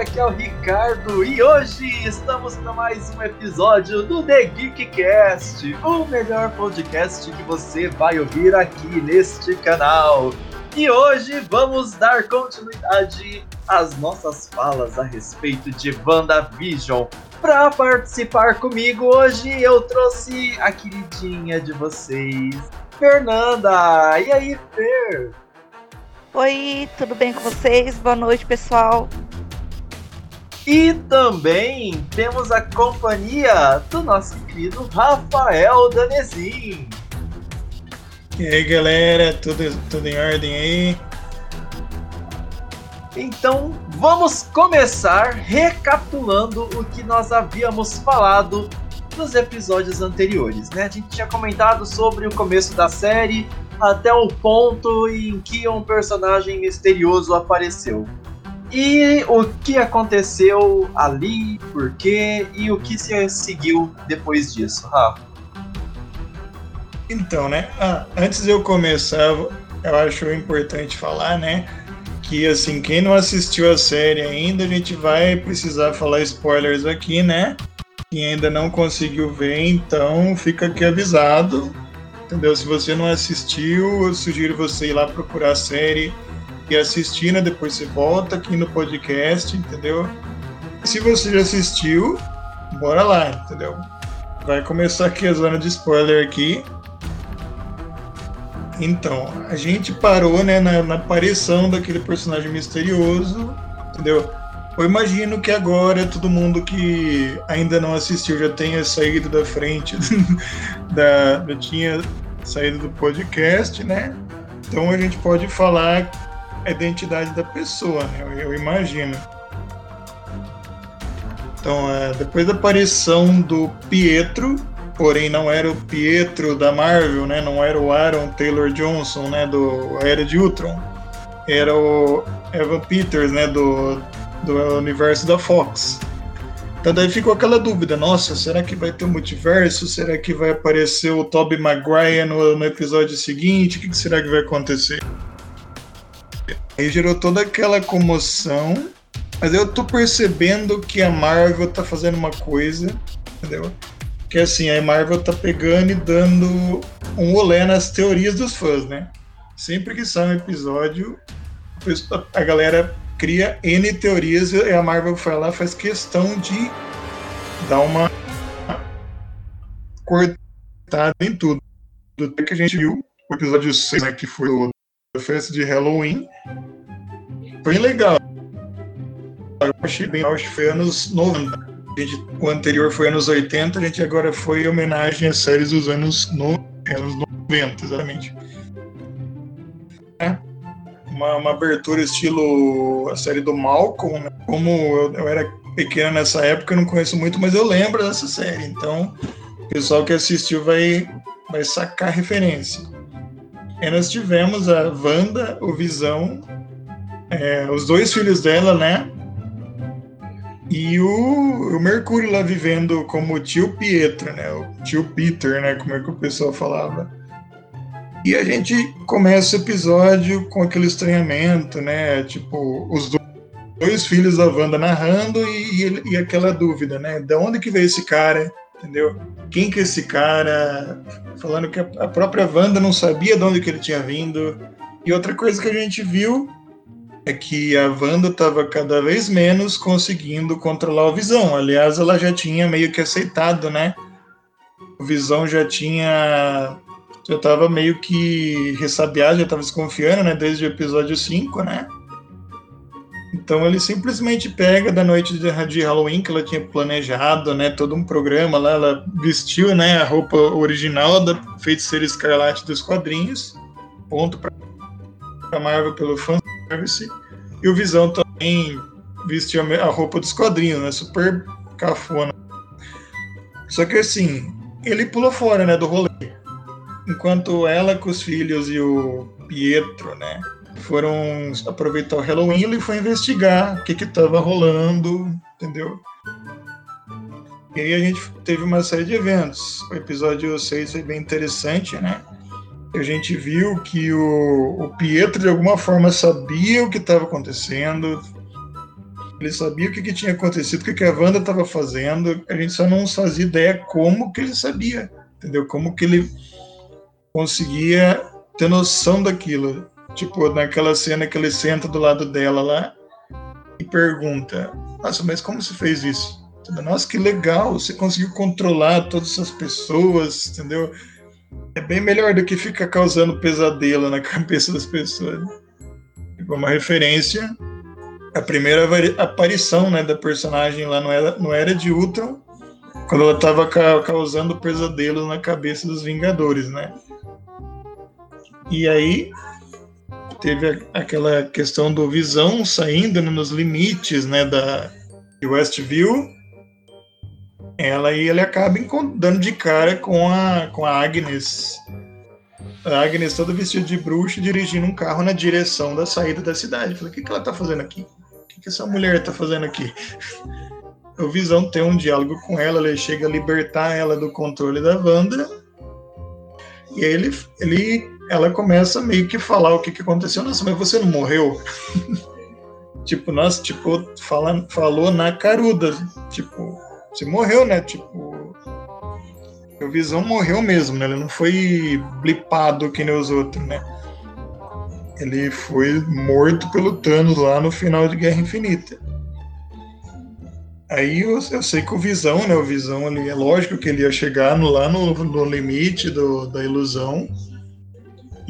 Aqui é o Ricardo e hoje estamos para mais um episódio do The Geekcast, o melhor podcast que você vai ouvir aqui neste canal. E hoje vamos dar continuidade às nossas falas a respeito de WandaVision. Para participar comigo hoje eu trouxe a queridinha de vocês, Fernanda. E aí, Fer? Oi, tudo bem com vocês? Boa noite, pessoal. E também temos a companhia do nosso querido Rafael Danezin. E aí, galera, tudo, tudo em ordem aí? Então, vamos começar recapitulando o que nós havíamos falado nos episódios anteriores, né? A gente tinha comentado sobre o começo da série, até o ponto em que um personagem misterioso apareceu. E o que aconteceu ali, por quê e o que se seguiu depois disso, Rafa? Então, né? Ah, antes de eu começar, eu acho importante falar, né? Que assim, quem não assistiu a série ainda, a gente vai precisar falar spoilers aqui, né? Quem ainda não conseguiu ver, então fica aqui avisado Entendeu? Se você não assistiu, eu sugiro você ir lá procurar a série e assistir, né? Depois você volta aqui no podcast, entendeu? Se você já assistiu, bora lá, entendeu? Vai começar aqui a zona de spoiler aqui. Então, a gente parou, né, na, na aparição daquele personagem misterioso, entendeu? Eu imagino que agora todo mundo que ainda não assistiu já tenha saído da frente da, já tinha saído do podcast, né? Então a gente pode falar a identidade da pessoa, né? Eu, eu imagino. Então, é, depois da aparição do Pietro, porém não era o Pietro da Marvel, né? Não era o Aaron Taylor Johnson, né? Do Era de Ultron. Era o Evan Peters, né? Do, do universo da Fox. Então daí ficou aquela dúvida, nossa, será que vai ter um multiverso? Será que vai aparecer o Tobey Maguire no, no episódio seguinte? O que, que será que vai acontecer? Aí gerou toda aquela comoção, mas eu tô percebendo que a Marvel tá fazendo uma coisa, entendeu? Que assim, a Marvel tá pegando e dando um olé nas teorias dos fãs, né? Sempre que sai um episódio, a galera cria N teorias e a Marvel foi lá faz questão de dar uma cortada em tudo. Do que a gente viu o episódio 6, né, que foi o festa de Halloween, foi legal. Eu achei bem, que foi anos 90. Gente, o anterior foi anos 80, a gente agora foi em homenagem às séries dos anos, no, anos 90, exatamente. É uma, uma abertura estilo a série do Malcolm. Né? Como eu, eu, era pequeno nessa época, eu não conheço muito, mas eu lembro dessa série. Então, o pessoal que assistiu vai, vai sacar referência. E nós tivemos a Wanda, o Visão, é, os dois filhos dela, né? E o, o, Mercúrio lá vivendo como tio Pietro, né? O tio Peter, né? Como é que o pessoal falava. E a gente começa o episódio com aquele estranhamento, né? Tipo, os dois filhos da Wanda narrando e, e, e, aquela dúvida, né? De onde que veio esse cara? Entendeu? Quem que é esse cara? Falando que a própria Wanda não sabia de onde que ele tinha vindo. E outra coisa que a gente viu é que a Wanda estava cada vez menos conseguindo controlar o Visão. Aliás, ela já tinha meio que aceitado, né? O Visão já tinha já tava meio que ressabiado, já tava desconfiando, né? Desde o episódio 5, né? Então ele simplesmente pega da noite de Halloween que ela tinha planejado, né? Todo um programa lá, ela vestiu, né? A roupa original da Feiticeira Escarlate dos quadrinhos. Ponto para a Marvel pelo fanservice. E o Visão também vestiu a roupa dos quadrinhos, né? Super cafona. Só que assim, ele pulou fora, né? Do rolê enquanto ela com os filhos e o Pietro, né, foram aproveitar o Halloween, ele foi investigar o que que estava rolando, entendeu? E aí a gente teve uma série de eventos. O episódio 6 foi bem interessante, né? A gente viu que o, o Pietro de alguma forma sabia o que estava acontecendo, ele sabia o que, que tinha acontecido, o que, que a Wanda estava fazendo, a gente só não fazia ideia como que ele sabia, entendeu? Como que ele conseguia ter noção daquilo. Tipo, naquela cena que ele senta do lado dela lá e pergunta: Nossa, mas como você fez isso? Nossa, que legal, você conseguiu controlar todas essas pessoas, entendeu? É bem melhor do que ficar causando pesadelo na cabeça das pessoas. Tipo, uma referência a primeira aparição né, da personagem lá no Era, no Era de Ultron, quando ela estava ca causando pesadelos na cabeça dos Vingadores, né? E aí teve aquela questão do Visão saindo né, nos limites né, da de Westview. Ela e ele acaba dando de cara com a, com a Agnes. A Agnes toda vestida de bruxa dirigindo um carro na direção da saída da cidade. Falei, o que, que ela tá fazendo aqui? O que, que essa mulher tá fazendo aqui? O Visão tem um diálogo com ela, ele chega a libertar ela do controle da Wanda. E aí ele, ele ela começa meio que falar o que, que aconteceu. Nossa, mas você não morreu? tipo, nossa, tipo, fala, falou na caruda. Tipo, você morreu, né? Tipo, o Visão morreu mesmo, né? Ele não foi blipado que nem os outros, né? Ele foi morto pelo Thanos lá no final de Guerra Infinita. Aí eu, eu, sei que o Visão, né? O Visão ali, é lógico que ele ia chegar no, lá no, no limite do, da ilusão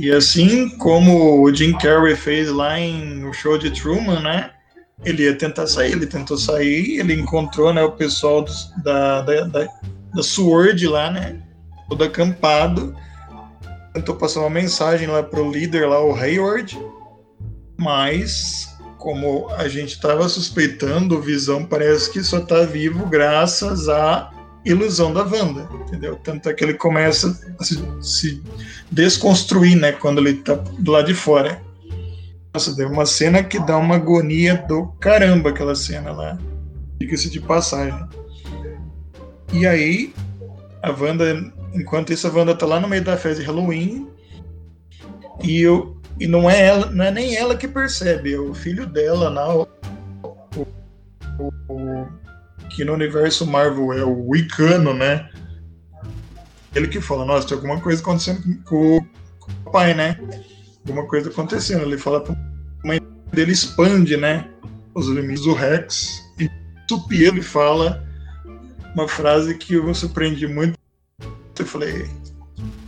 e assim como o Jim Carrey fez lá em O Show de Truman, né? Ele ia tentar sair, ele tentou sair, ele encontrou né, o pessoal do, da, da, da, da SWORD lá, né? Todo acampado. Tentou passar uma mensagem lá pro líder lá, o Hayward. Mas, como a gente estava suspeitando, o Visão parece que só está vivo graças a ilusão da Wanda, entendeu? Tanto é que ele começa a se, se desconstruir, né, quando ele tá do lado de fora. Nossa, deu uma cena que dá uma agonia do caramba, aquela cena lá. Diga-se de passagem. E aí, a Wanda, enquanto isso, a Wanda tá lá no meio da festa de Halloween. E, eu, e não, é ela, não é nem ela que percebe, é o filho dela, o, o, o que no universo Marvel é o Wicano, né? Ele que fala, nossa, tem alguma coisa acontecendo com, com o pai, né? Alguma coisa acontecendo. Ele fala pra mãe dele, expande, né? Os limites do Rex. E Tupi ele fala uma frase que eu me surpreendi muito. Eu falei,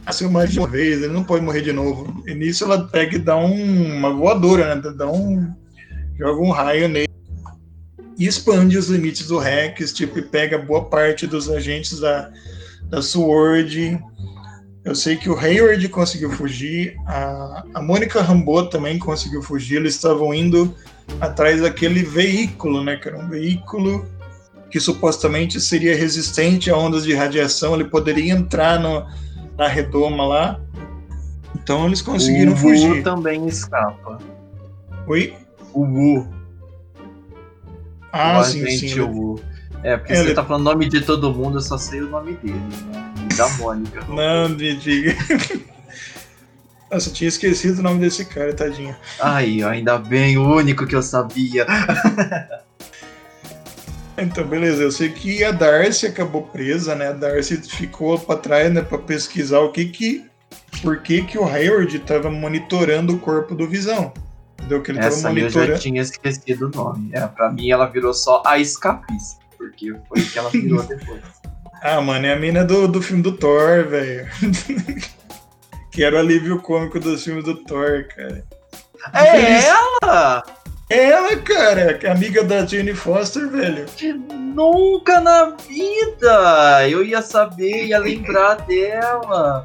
nasceu mais de uma vez, ele não pode morrer de novo. E nisso ela pega e dá um, uma voadora, né? Dá um. joga um raio nele expande os limites do Rex, tipo, e pega boa parte dos agentes da, da SWORD. Eu sei que o Hayward conseguiu fugir, a, a Mônica Rambeau também conseguiu fugir, eles estavam indo atrás daquele veículo, né, que era um veículo que supostamente seria resistente a ondas de radiação, ele poderia entrar no, na redoma lá. Então eles conseguiram o fugir. O também escapa. Oi? O Wu. Ah, o sim, sim. Wu. É, porque Ele- você tá falando o nome de todo mundo, eu só sei o nome dele, né? E da Mônica. Não, me diga. Nossa, eu tinha esquecido o nome desse cara, tadinho. Aí, ainda bem, o único que eu sabia. Então, beleza. Eu sei que a Darcy acabou presa, né? A Darcy ficou pra trás, né? Pra pesquisar o que que... Por que que o Hayward tava monitorando o corpo do Visão. Entendeu? Que ele Essa aí eu já tinha esquecido o nome. É, pra mim ela virou só a escapista, porque foi o que ela virou depois. Ah, mano, é a mina do, do filme do Thor, velho. que era o alívio cômico dos filmes do Thor, cara. É ela! É ela, cara, que é amiga da Jane Foster, velho. Nunca na vida! Eu ia saber, ia lembrar dela.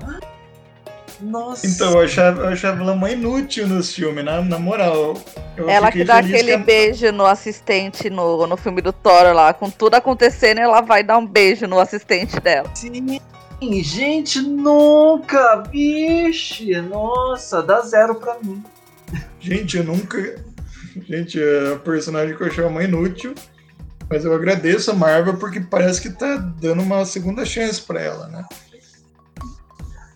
Nossa. Então, eu achava, eu achava ela uma inútil nos filmes, na, na moral. Eu Ela que dá aquele a- beijo no assistente no, no filme do Thor lá, com tudo acontecendo, ela vai dar um beijo no assistente dela. Sim, gente, nunca! Vixe, nossa, dá zero pra mim. Gente, eu nunca. Gente, é a personagem que eu achava uma inútil. Mas eu agradeço a Marvel porque parece que tá dando uma segunda chance pra ela, né?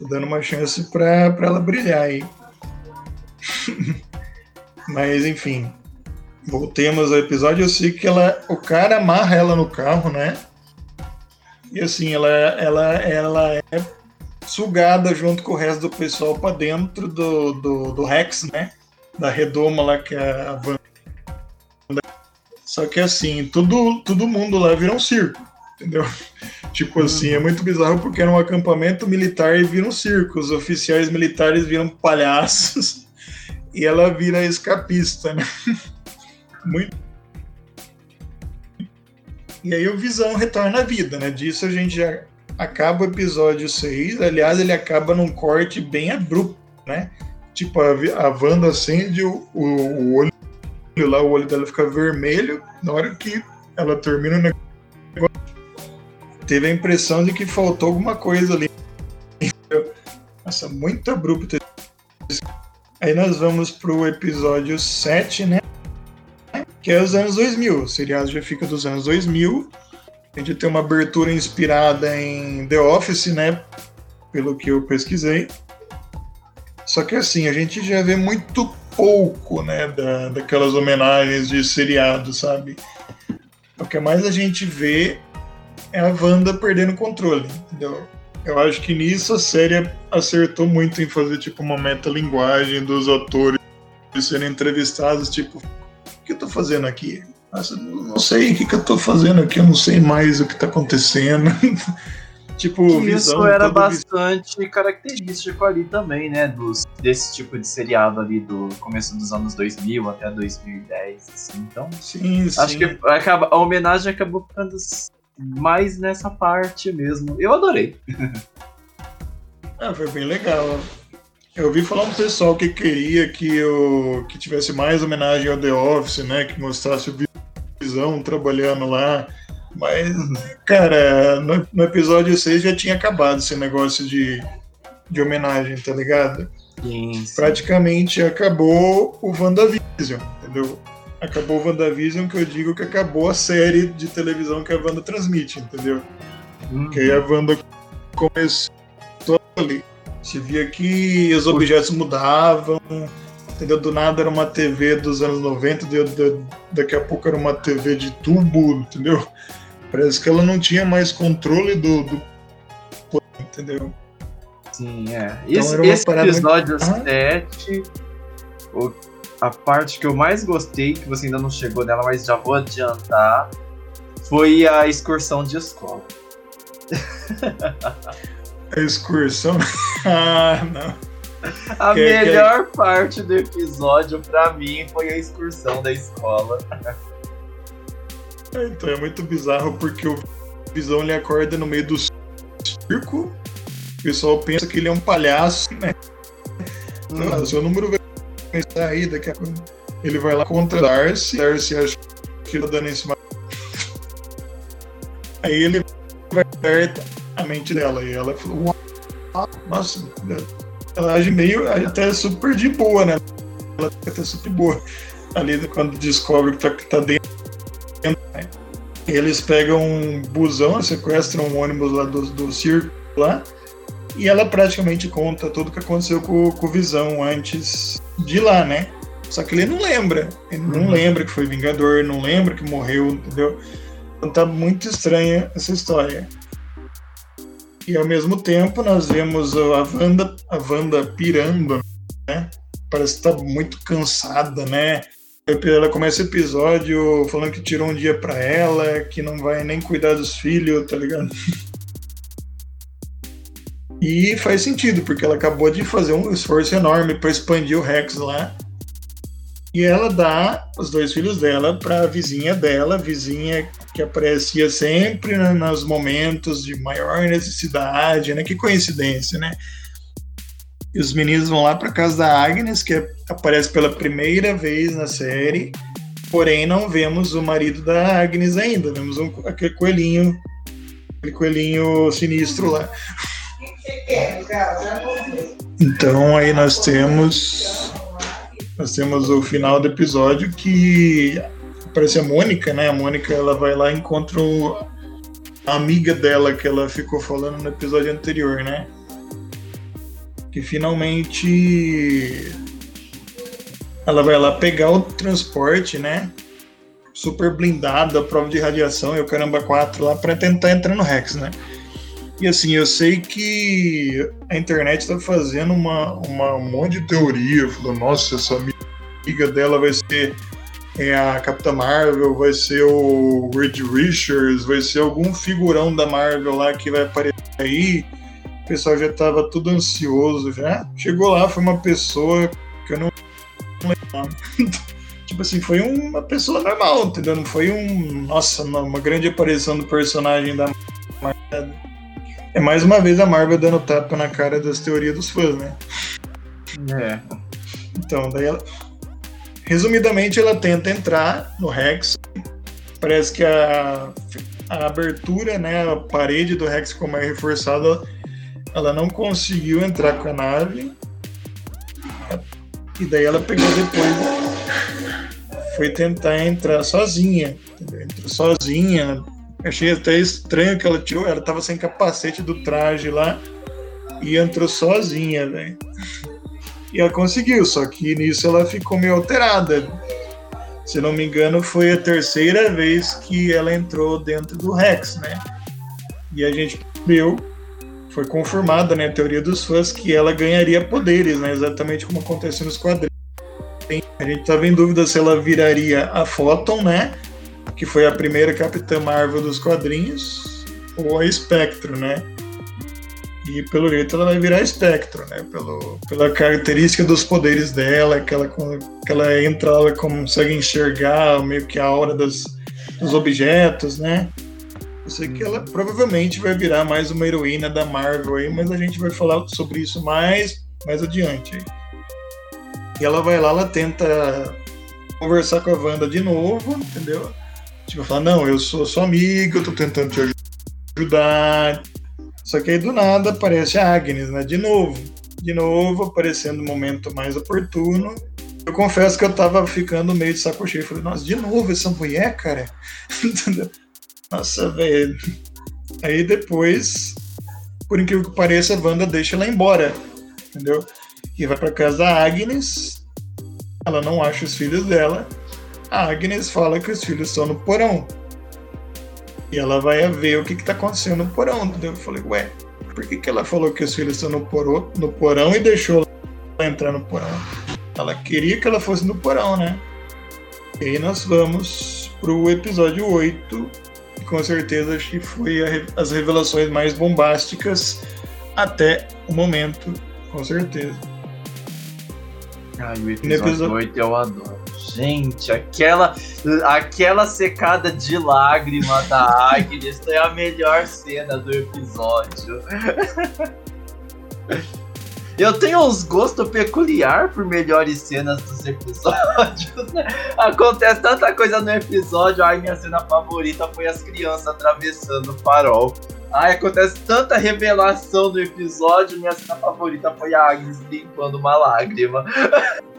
Tá dando uma chance pra ela brilhar aí. Mas enfim. voltemos ao episódio, eu sei que ela, o cara amarra ela no carro, né? E assim, ela, ela, ela é sugada junto com o resto do pessoal para dentro do, do, do, Rex, né? Da redoma lá que é a van. Só que assim, todo, todo mundo lá vira um circo, entendeu? Tipo assim, é muito bizarro porque era um acampamento militar e vira um circo. Os oficiais militares viram palhaços e ela vira escapista, né? Muito. E aí o Visão retorna à vida, né? Disso a gente já acaba o episódio 6. Aliás, ele acaba num corte bem abrupto, né? Tipo, a, Wanda acende o, o, o olho lá, o olho dela fica vermelho. Na hora que ela termina o negócio, teve a impressão de que faltou alguma coisa ali. Nossa, muito abrupto. Aí nós vamos pro episódio 7, né? Que é os anos 2000. O seriado já fica dos anos 2000. A gente tem uma abertura inspirada em The Office, né? Pelo que eu pesquisei. Só que assim, a gente já vê muito pouco, né? Da, daquelas homenagens de seriado, sabe? O que mais a gente vê é a Wanda perdendo o controle, entendeu? Eu acho que nisso a série acertou muito em fazer tipo uma metalinguagem dos atores serem entrevistados, tipo, o que eu tô fazendo aqui? Nossa, não sei o que, que eu tô fazendo aqui, eu não sei mais o que tá acontecendo. tipo, isso era bastante vi... característico ali também, né? Dos, desse tipo de seriado ali do começo dos anos 2000 até 2010, assim. Então, sim, acho sim. que acaba, a homenagem acabou ficando mais nessa parte mesmo. Eu adorei. ah, foi bem legal. Eu ouvi falar um pessoal que queria que, eu, que tivesse mais homenagem ao The Office, né? Que mostrasse o Visão trabalhando lá. Mas, cara, no, no, episódio 6 já tinha acabado esse negócio de, de homenagem, tá ligado? Sim, sim. Praticamente acabou o WandaVision, entendeu? Acabou o WandaVision, que eu digo que acabou a série de televisão que a Wanda transmite, entendeu? Uhum. Que aí a Wanda começou ali. Se via que os objetos mudavam, entendeu? Do nada era uma TV dos anos 90, de, de, daqui a pouco era uma TV de tubo, entendeu? Parece que ela não tinha mais controle do, do entendeu? Sim, é. Então esse, esse episódio muito... 7, o a parte que eu mais gostei, que você ainda não chegou nela, mas já vou adiantar, foi a excursão de escola. A excursão? ah, não. A que, melhor que... parte do episódio, pra mim, foi a excursão da escola. É, então é muito bizarro porque o Visão ele acorda no meio do circo. O pessoal pensa que ele é um palhaço, né? Hum. seu número pensar aí, daqui a pouco ele vai lá contra Darcy, Darcy acha que ele tá dando em cima. Aí ele vai perto a mente dela e ela falou, nossa, ela age meio até super de boa, né? Ela fica até super boa ali quando descobre que tá, que tá dentro. Né? Eles pegam um busão, sequestram um ônibus lá do, do circo lá e ela praticamente conta tudo o que aconteceu com, com o Visão antes de lá, né? Só que ele não lembra. Ele não uhum. lembra que foi Vingador, não lembra que morreu, entendeu? Então tá muito estranha essa história. E ao mesmo tempo nós vemos a Wanda, a Wanda pirando, né? Parece que tá muito cansada, né? Ela começa o episódio falando que tirou um dia para ela, que não vai nem cuidar dos filhos, tá ligado? E faz sentido, porque ela acabou de fazer um esforço enorme para expandir o Rex lá. E ela dá os dois filhos dela para a vizinha dela, vizinha que aparecia sempre né, nos momentos de maior necessidade, né? Que coincidência, né? E os meninos vão lá para casa da Agnes, que aparece pela primeira vez na série. Porém, não vemos o marido da Agnes ainda. Vemos um, aquele coelhinho, aquele coelhinho sinistro lá. Então aí nós temos nós temos o final do episódio que aparece a Mônica, né? A Mônica ela vai lá e encontra a amiga dela que ela ficou falando no episódio anterior, né? Que finalmente ela vai lá pegar o transporte, né? Super blindado, a prova de radiação e o caramba 4 lá para tentar entrar no Rex, né? E assim, eu sei que a internet tá fazendo uma, uma, um monte de teoria, falando, nossa, essa amiga dela vai ser é, a Capitã Marvel, vai ser o Reed Richards, vai ser algum figurão da Marvel lá que vai aparecer aí. O pessoal já tava tudo ansioso já. Chegou lá, foi uma pessoa que eu não tipo assim, foi uma pessoa normal, entendeu? Não foi um. Nossa, uma grande aparição do personagem da Marvel. É mais uma vez a Marvel dando tapa na cara das teorias dos fãs, né? É. Então, daí ela. Resumidamente, ela tenta entrar no Rex. Parece que a, a abertura, né, a parede do Rex, como é reforçada, ela não conseguiu entrar com a nave. E daí ela pegou depois, foi tentar entrar sozinha, entrou sozinha. Achei até estranho que ela tirou, ela tava sem capacete do traje lá e entrou sozinha, velho. E ela conseguiu, só que nisso ela ficou meio alterada. Se não me engano, foi a terceira vez que ela entrou dentro do Rex, né? E a gente viu foi confirmada, né, a teoria dos fãs que ela ganharia poderes, né, exatamente como aconteceu nos quadrinhos. A gente estava em dúvida se ela viraria a Photon, né, que foi a primeira Capitã Marvel dos quadrinhos, ou a Spectro, né? E pelo jeito ela vai virar Spectro, né? Pelo, pela característica dos poderes dela, que ela, que ela entra, ela consegue enxergar meio que a aura dos, dos objetos, né? Eu sei que ela provavelmente vai virar mais uma heroína da Marvel aí, mas a gente vai falar sobre isso mais, mais adiante. E ela vai lá, ela tenta conversar com a Wanda de novo, entendeu? Tipo, falar, não, eu sou sua amiga, eu tô tentando te ajudar. Só que aí do nada aparece a Agnes, né? De novo. De novo, aparecendo no momento mais oportuno. Eu confesso que eu tava ficando meio de saco cheio. Falei, nossa, de novo essa mulher, cara? Nossa, velho. Aí depois, por incrível que pareça, a Wanda deixa ela embora. Entendeu? E vai pra casa da Agnes. Ela não acha os filhos dela. A Agnes fala que os filhos estão no porão. E ela vai ver o que, que tá acontecendo no porão. Eu falei, ué, por que, que ela falou que os filhos estão no, porão, no porão e deixou ela entrar no porão? Ela queria que ela fosse no porão, né? E aí nós vamos pro episódio 8, com certeza acho que foi a, as revelações mais bombásticas até o momento, com certeza. Ai, o episódio, episódio 8 eu adoro. Gente, aquela, aquela secada de lágrima da Agnes é a melhor cena do episódio. Eu tenho uns gostos peculiar por melhores cenas dos episódios, né? Acontece tanta coisa no episódio. Ai, minha cena favorita foi as crianças atravessando o farol. Ai, acontece tanta revelação no episódio. Minha cena favorita foi a Agnes limpando uma lágrima.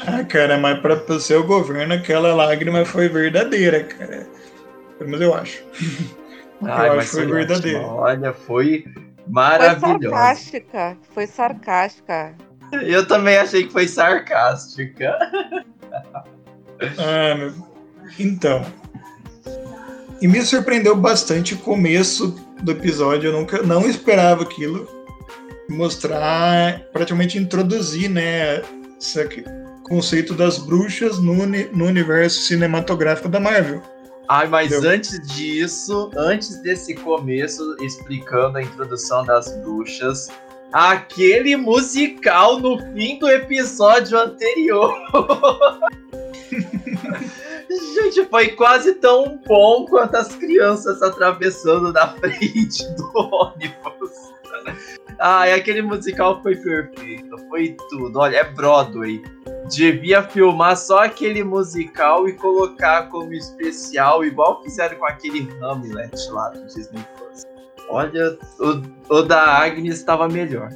Ah, cara, mas pra, o seu governo aquela lágrima foi verdadeira, cara. Pelo menos eu acho. Ai, eu acho que foi verdadeira. Olha, foi Maravilhosa. Foi sarcástica. Foi sarcástica. Eu também achei que foi sarcástica. Ah, meu... Então. E me surpreendeu bastante o começo do episódio. Eu nunca não esperava aquilo. Mostrar, praticamente introduzir, né? Esse conceito das bruxas no, no universo cinematográfico da Marvel. Ai, mas Entendeu? antes disso, antes desse começo, explicando a introdução das bruxas, aquele musical no fim do episódio anterior. Gente, foi quase tão bom quanto as crianças atravessando na frente do ônibus. Ai, aquele musical foi perfeito, foi tudo. Olha, é Broadway devia filmar só aquele musical e colocar como especial, igual fizeram com aquele Hamlet lá do Disney Plus. Olha, o, o da Agnes estava melhor.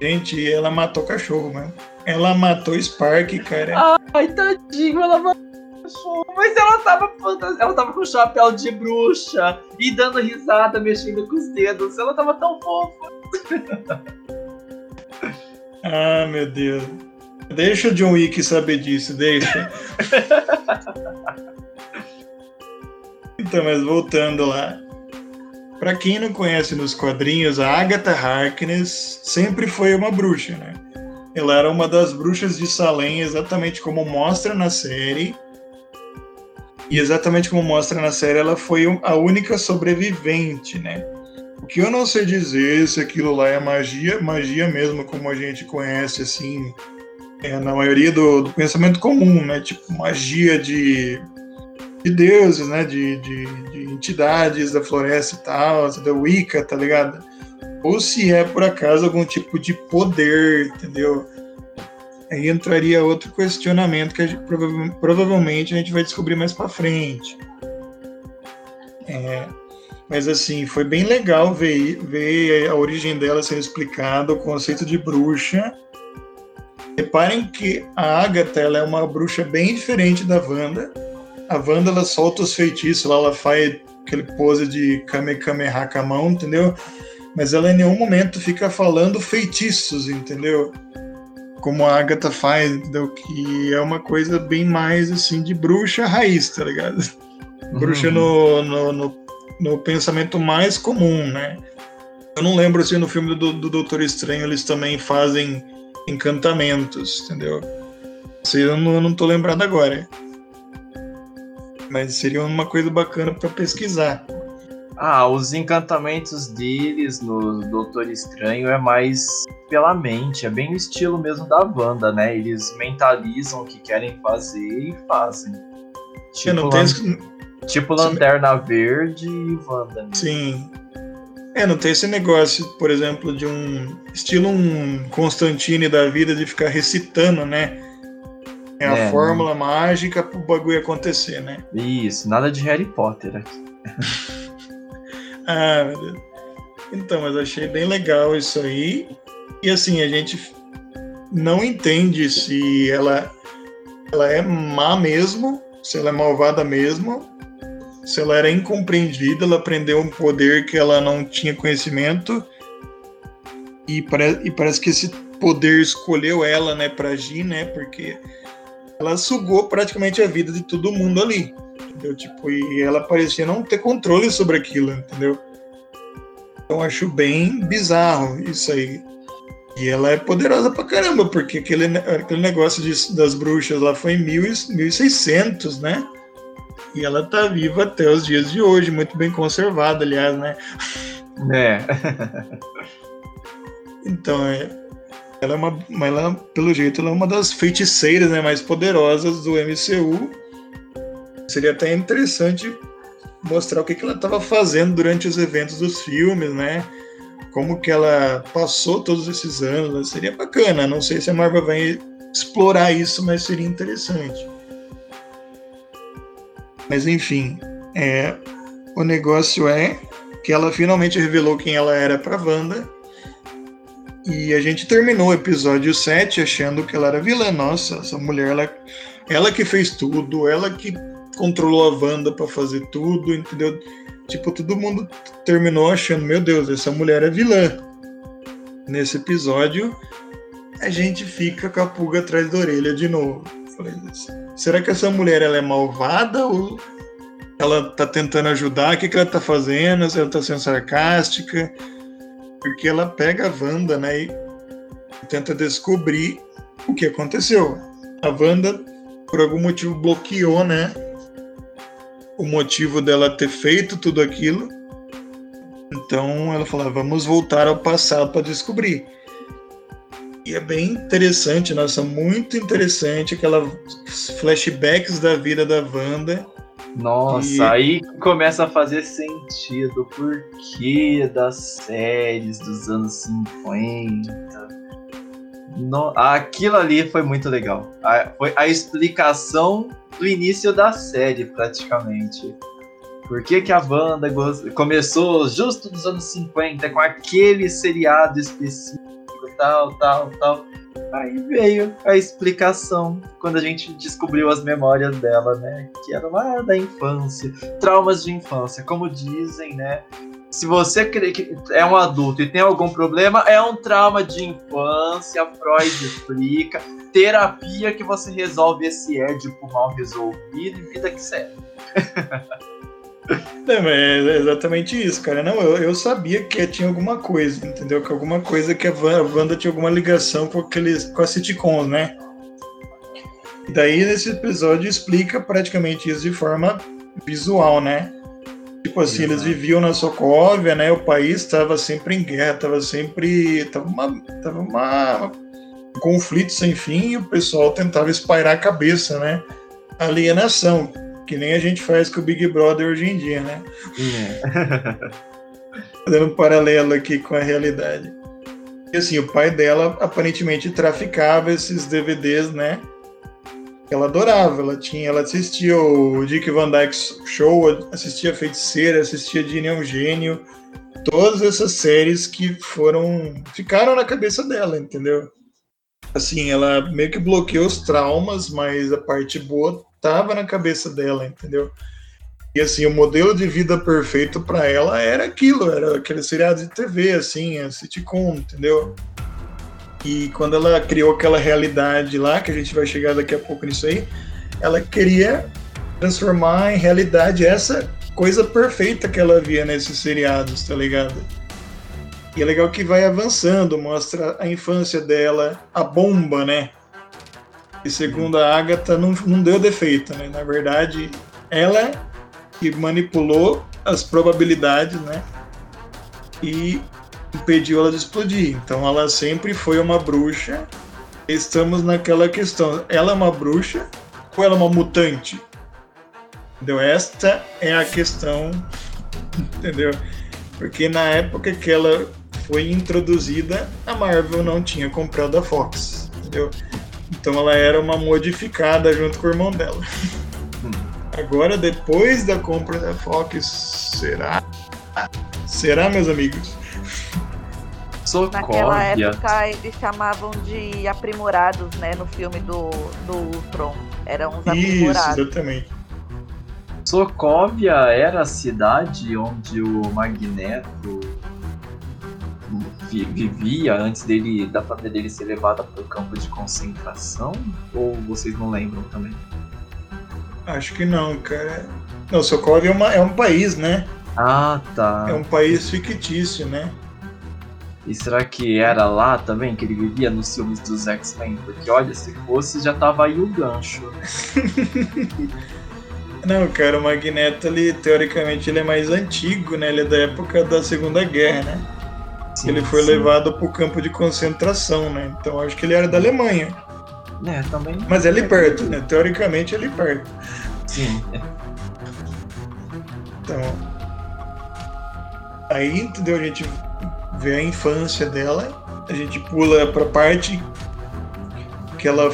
Gente, ela matou cachorro, mano. Ela matou Spark, cara. Ai, tadinho, ela matou cachorro. Mas ela tava, ela tava com chapéu de bruxa e dando risada, mexendo com os dedos. Ela tava tão fofa. ah, meu Deus. Deixa o John Wick saber disso, deixa. então, mas voltando lá. Para quem não conhece nos quadrinhos, a Agatha Harkness sempre foi uma bruxa, né? Ela era uma das bruxas de Salem, exatamente como mostra na série. E exatamente como mostra na série, ela foi a única sobrevivente, né? O que eu não sei dizer se aquilo lá é magia, magia mesmo, como a gente conhece, assim, é, na maioria do, do, pensamento comum, né? Tipo, magia de, de deuses, né? De, de, de entidades da floresta e tal, da Wicca, tá ligado? Ou se é, por acaso, algum tipo de poder, entendeu? Aí entraria outro questionamento que a gente, provavelmente a gente vai descobrir mais para frente. É, mas assim, foi bem legal ver, ver a origem dela sendo explicada, o conceito de bruxa. Reparem que a Agatha ela é uma bruxa bem diferente da Wanda. A Wanda ela solta os feitiços, lá, ela faz aquele pose de Kamehameha com a mão, entendeu? Mas ela em nenhum momento fica falando feitiços, entendeu? Como a Agatha faz, entendeu? Que é uma coisa bem mais assim de bruxa raiz, tá ligado? Uhum. Bruxa no, no, no no pensamento mais comum, né? Eu não lembro se no filme do, do Doutor Estranho eles também fazem encantamentos, entendeu? Isso eu não, eu não tô lembrado agora. Mas seria uma coisa bacana para pesquisar. Ah, os encantamentos deles no Doutor Estranho é mais pela mente, é bem o estilo mesmo da Wanda, né? Eles mentalizam o que querem fazer e fazem. Tipo, não tem, Tipo Lanterna Verde e Wanda. Né? Sim. É, não tem esse negócio, por exemplo, de um estilo um Constantine da vida de ficar recitando, né? É a é, fórmula né? mágica pro bagulho acontecer, né? Isso, nada de Harry Potter aqui. ah, meu Deus. Então, mas achei bem legal isso aí. E assim, a gente não entende se ela, ela é má mesmo, se ela é malvada mesmo, se ela era incompreendida, ela aprendeu um poder que ela não tinha conhecimento e, pare e parece que esse poder escolheu ela, né, para agir, né, porque ela sugou praticamente a vida de todo mundo ali, entendeu? Tipo, e ela parecia não ter controle sobre aquilo, entendeu? Então acho bem bizarro isso aí. E ela é poderosa pra caramba, porque aquele, aquele negócio de, das bruxas lá foi em mil, 1600, né? E ela tá viva até os dias de hoje, muito bem conservada, aliás, né? É. então, é, ela é uma, ela, pelo jeito, ela é uma das feiticeiras né, mais poderosas do MCU. Seria até interessante mostrar o que, que ela estava fazendo durante os eventos dos filmes, né? Como que ela passou todos esses anos, né? seria bacana. Não sei se a Marvel vai explorar isso, mas seria interessante. Mas enfim, é, o negócio é que ela finalmente revelou quem ela era para Wanda. E a gente terminou o episódio 7 achando que ela era vilã. Nossa, essa mulher, ela, ela que fez tudo, ela que controlou a Wanda para fazer tudo, entendeu? Tipo, todo mundo terminou achando, meu Deus, essa mulher é vilã. Nesse episódio, a gente fica com a pulga atrás da orelha de novo. Falei, será que essa mulher ela é malvada ou ela tá tentando ajudar? O que, que ela tá fazendo? Ela tá sendo sarcástica? Porque ela pega a Wanda, né, e tenta descobrir o que aconteceu. A Wanda, por algum motivo, bloqueou, né, o motivo dela ter feito tudo aquilo. Então ela fala: vamos voltar ao passado para descobrir. E é bem interessante, nossa, muito interessante, aquela flashbacks da vida da Wanda. Nossa, e... aí começa a fazer sentido o porquê das séries dos anos 50. No... Aquilo ali foi muito legal. A, foi a explicação do início da série, praticamente. Por que, que a Wanda começou justo nos anos 50 com aquele seriado específico tal, tal, tal. Aí veio a explicação quando a gente descobriu as memórias dela, né? Que era lá da infância, traumas de infância, como dizem, né? Se você é um adulto e tem algum problema, é um trauma de infância, Freud explica, terapia que você resolve esse édipo mal resolvido e vida que segue. Não, é exatamente isso, cara. Não, eu, eu sabia que tinha alguma coisa, entendeu? Que alguma coisa que a Wanda tinha alguma ligação com aqueles com as sitcoms, né? E daí nesse episódio explica praticamente isso de forma visual, né? Tipo assim, Exato. eles viviam na Sokovia, né? O país estava sempre em guerra, estava sempre. Tava uma, tava uma um conflito sem fim e o pessoal tentava espairar a cabeça, né? Alienação, que nem a gente faz com o Big Brother hoje em dia, né? É. Fazendo um paralelo aqui com a realidade. E assim, o pai dela aparentemente traficava esses DVDs, né? ela adorava, ela tinha, ela assistia o Dick Van Dyke Show, assistia Feiticeira, assistia Dini é um Gênio, todas essas séries que foram, ficaram na cabeça dela, entendeu? Assim, ela meio que bloqueou os traumas, mas a parte boa tava na cabeça dela, entendeu? E assim, o modelo de vida perfeito para ela era aquilo, era aquele seriado de TV, assim, a sitcom, entendeu? E quando ela criou aquela realidade lá, que a gente vai chegar daqui a pouco nisso aí, ela queria transformar em realidade essa coisa perfeita que ela via nesses seriados, tá ligado? E é legal que vai avançando, mostra a infância dela, a bomba, né? E segundo a Agatha, não, não deu defeito, né? Na verdade, ela que manipulou as probabilidades, né? E impediu ela de explodir. Então ela sempre foi uma bruxa. Estamos naquela questão: ela é uma bruxa ou ela é uma mutante? Entendeu? Esta é a questão, entendeu? Porque na época que ela foi introduzida, a Marvel não tinha comprado a Fox, entendeu? Então ela era uma modificada junto com o irmão dela. Agora, depois da compra da Fox, será? Será, meus amigos? Socorro. Naquela época eles chamavam de aprimorados, né? No filme do, do Ultron. Eram os aprimorados. Isso, exatamente. Sokovia era a cidade onde o Magneto vivia antes dele da família dele ser levada para o campo de concentração? Ou vocês não lembram também? Acho que não, cara. Não, Sokovia é, uma, é um país, né? Ah, tá. É um país fictício, né? E será que era lá também que ele vivia nos filmes dos X-Men? Porque olha, se fosse já tava aí o gancho. Não, cara, o Magneto, ele, teoricamente, ele é mais antigo, né? Ele é da época da Segunda Guerra, né? Sim, ele foi sim. levado pro campo de concentração, né? Então acho que ele era da Alemanha. É, também. Mas é ali perto, né? Teoricamente é ali perto. Sim. Então. Aí, entendeu? A gente vê a infância dela, a gente pula para a parte que ela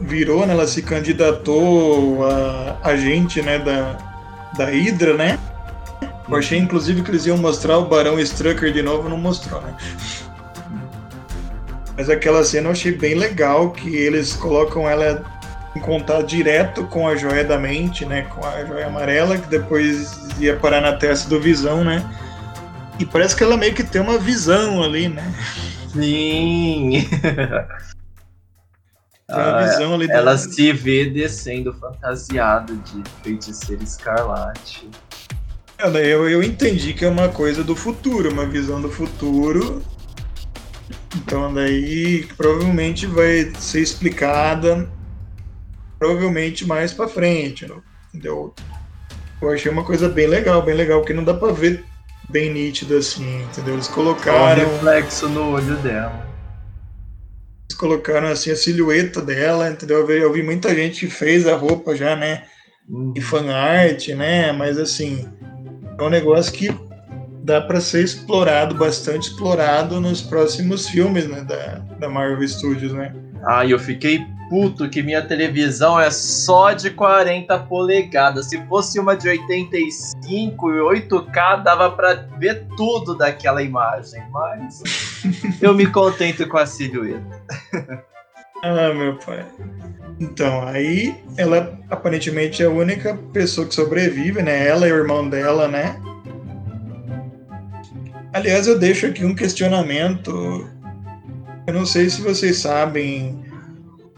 virou, né? Ela se candidatou a agente, né? Da, da Hydra, né? Eu achei, inclusive, que eles iam mostrar o Barão Strucker de novo, não mostrou, né? Mas aquela cena eu achei bem legal, que eles colocam ela em contato direto com a joia da mente, né? Com a joia amarela, que depois ia parar na testa do Visão, né? E parece que ela meio que tem uma visão ali, né? Sim. tem uma visão ali. Ela se vê descendo fantasiada de feiticeira escarlate. Eu, eu entendi que é uma coisa do futuro, uma visão do futuro. Então daí provavelmente vai ser explicada provavelmente mais para frente, entendeu? Eu achei uma coisa bem legal, bem legal, que não dá para ver bem nítido assim, entendeu? Eles colocaram. o reflexo no olho dela. Eles colocaram assim a silhueta dela, entendeu? Eu vi, eu vi muita gente que fez a roupa já, né? Uhum. E fan art, né? Mas assim, é um negócio que dá para ser explorado, bastante explorado nos próximos filmes, né? Da, da Marvel Studios, né? Ah, eu fiquei puto que minha televisão é só de 40 polegadas. Se fosse uma de 85 e 8K, dava pra ver tudo daquela imagem. Mas eu me contento com a silhueta. ah, meu pai. Então, aí ela aparentemente é a única pessoa que sobrevive, né? Ela e o irmão dela, né? Aliás, eu deixo aqui um questionamento. Eu não sei se vocês sabem,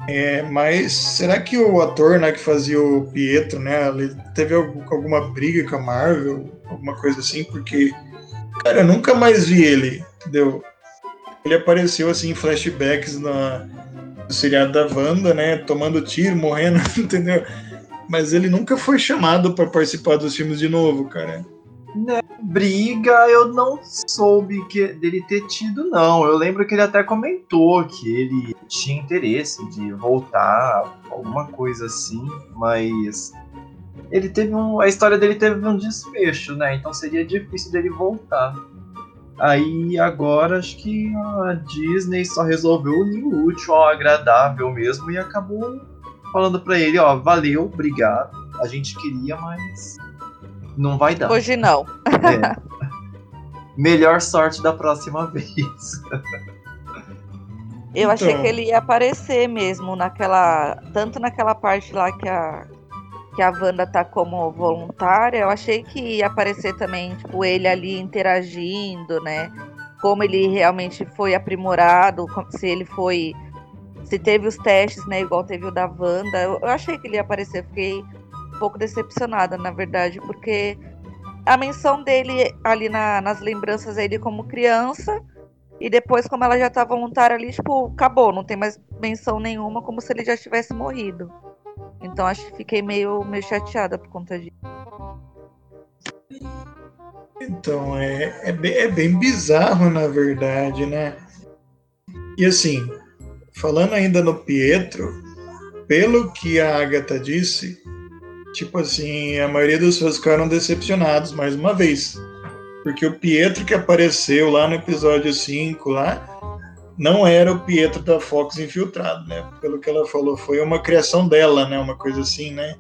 é, mas será que o ator né, que fazia o Pietro, né, ele teve alguma briga com a Marvel, alguma coisa assim? Porque, cara, eu nunca mais vi ele, entendeu? Ele apareceu assim em flashbacks na, seriado da Wanda, né, tomando tiro, morrendo, entendeu? Mas ele nunca foi chamado para participar dos filmes de novo, cara. Né, briga eu não soube que dele ter tido, não. Eu lembro que ele até comentou que ele tinha interesse de voltar, alguma coisa assim, mas ele teve um. A história dele teve um desfecho, né? Então seria difícil dele voltar. Aí agora acho que a Disney só resolveu unir o útil ao agradável mesmo e acabou falando para ele, ó, valeu, obrigado. A gente queria, mas não vai dar. Hoje não. É. Melhor sorte da próxima vez. Eu então... achei que ele ia aparecer mesmo naquela. Tanto naquela parte lá que a, que a Wanda tá como voluntária, eu achei que ia aparecer também, tipo, ele ali interagindo, né? Como ele realmente foi aprimorado, se ele foi. Se teve os testes, né? Igual teve o da Wanda. Eu, achei que ele ia aparecer, fiquei pouco decepcionada, na verdade, porque a menção dele ali na, nas lembranças dele como criança e depois como ela já tá voluntária ali, tipo, acabou, não tem mais menção nenhuma, como se ele já tivesse morrido. Então acho que fiquei meio, meio chateada por conta disso. Então, é, é, bem, é bem bizarro, na verdade, né? E assim, falando ainda no Pietro, pelo que a Agatha disse, tipo assim, a maioria dos fãs ficaram decepcionados mais uma vez. Porque o Pietro que apareceu lá no episódio 5 lá, não era o Pietro da Fox infiltrado, né? Pelo que ela falou, foi uma criação dela, né? Uma coisa assim, né?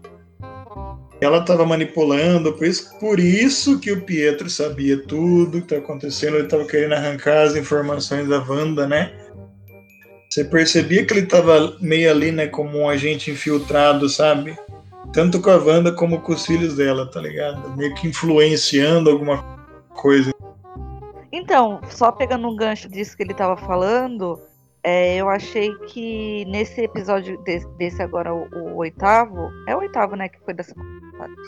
Ela estava manipulando, por isso, por isso que o Pietro sabia tudo que está acontecendo, ele estava querendo arrancar as informações da Wanda, né? Você percebia que ele estava meio ali, né, como um agente infiltrado, sabe? tanto com a Wanda como com os filhos dela, tá ligado? Meio que influenciando alguma coisa. Então, só pegando um gancho disso que ele tava falando, é, eu achei que nesse episódio desse, desse agora, o, o, oitavo, é o oitavo, né, que foi dessa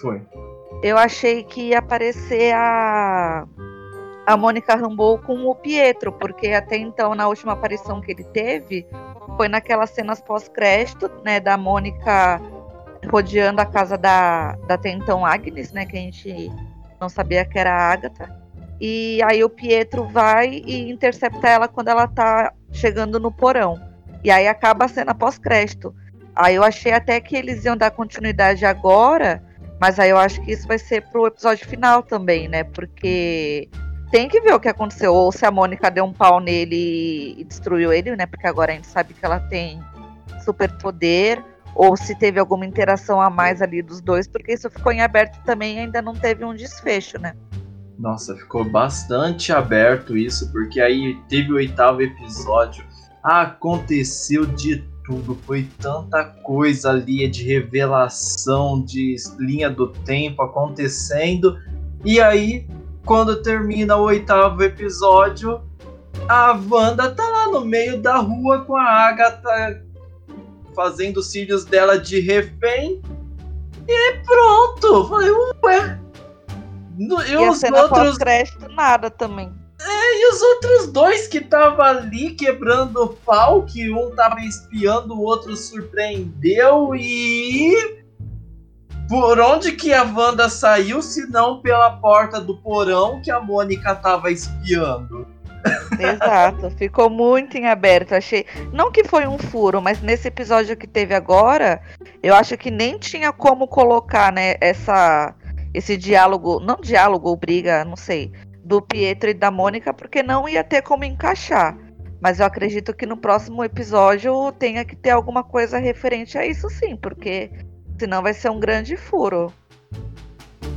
Foi. Eu achei que ia aparecer a a Mônica Rambeau com o Pietro, porque até então, na última aparição que ele teve, foi naquelas cenas pós-crédito, né, da Mônica rodeando a casa da, da até então Agnes, né? Que a gente não sabia que era a Agatha. E aí o Pietro vai e intercepta ela quando ela tá chegando no porão. E aí acaba a cena pós-crédito. Aí eu achei até que eles iam dar continuidade agora, mas aí eu acho que isso vai ser pro episódio final também, né? Porque tem que ver o que aconteceu. Ou se a Mônica deu um pau nele e destruiu ele, né? Porque agora a gente sabe que ela tem super poder ou se teve alguma interação a mais ali dos dois, porque isso ficou em aberto também e ainda não teve um desfecho, né? Nossa, ficou bastante aberto isso, porque aí teve o oitavo episódio, aconteceu de tudo, foi tanta coisa ali de revelação, de linha do tempo acontecendo, e aí, quando termina o oitavo episódio, a Wanda tá lá no meio da rua com a Agatha fazendo os filhos dela de refém. E pronto! Falei, ué. E, e os outros. crédito nada também. É, e os outros dois que estavam ali quebrando o pau, que um tava espiando, o outro surpreendeu e. Por onde que a Wanda saiu, se não pela porta do porão que a Mônica tava espiando? Exato, ficou muito em aberto. Achei. Não que foi um furo, mas nesse episódio que teve agora, eu acho que nem tinha como colocar, né, essa, esse diálogo, não diálogo ou briga, não sei, do Pietro e da Mônica, porque não ia ter como encaixar. Mas eu acredito que no próximo episódio tenha que ter alguma coisa referente a isso sim, porque senão vai ser um grande furo.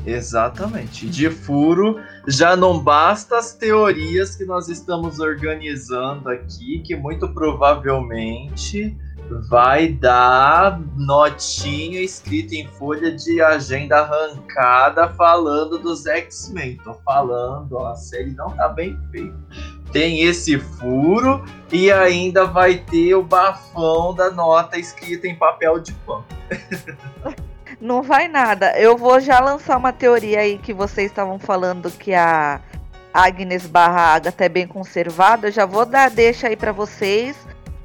Exatamente. De furo, já não basta as teorias que nós estamos organizando aqui, que muito provavelmente vai dar notinha escrita em folha de agenda arrancada falando dos X-Men. Tô falando, ó, a série não tá bem feita. Tem esse furo e ainda vai ter o bafão da nota escrita em papel de pão. Não vai nada. Eu vou já lançar uma teoria aí que vocês estavam falando que a Agnes barra Agatha é bem conservada. Eu já vou dar deixa aí para vocês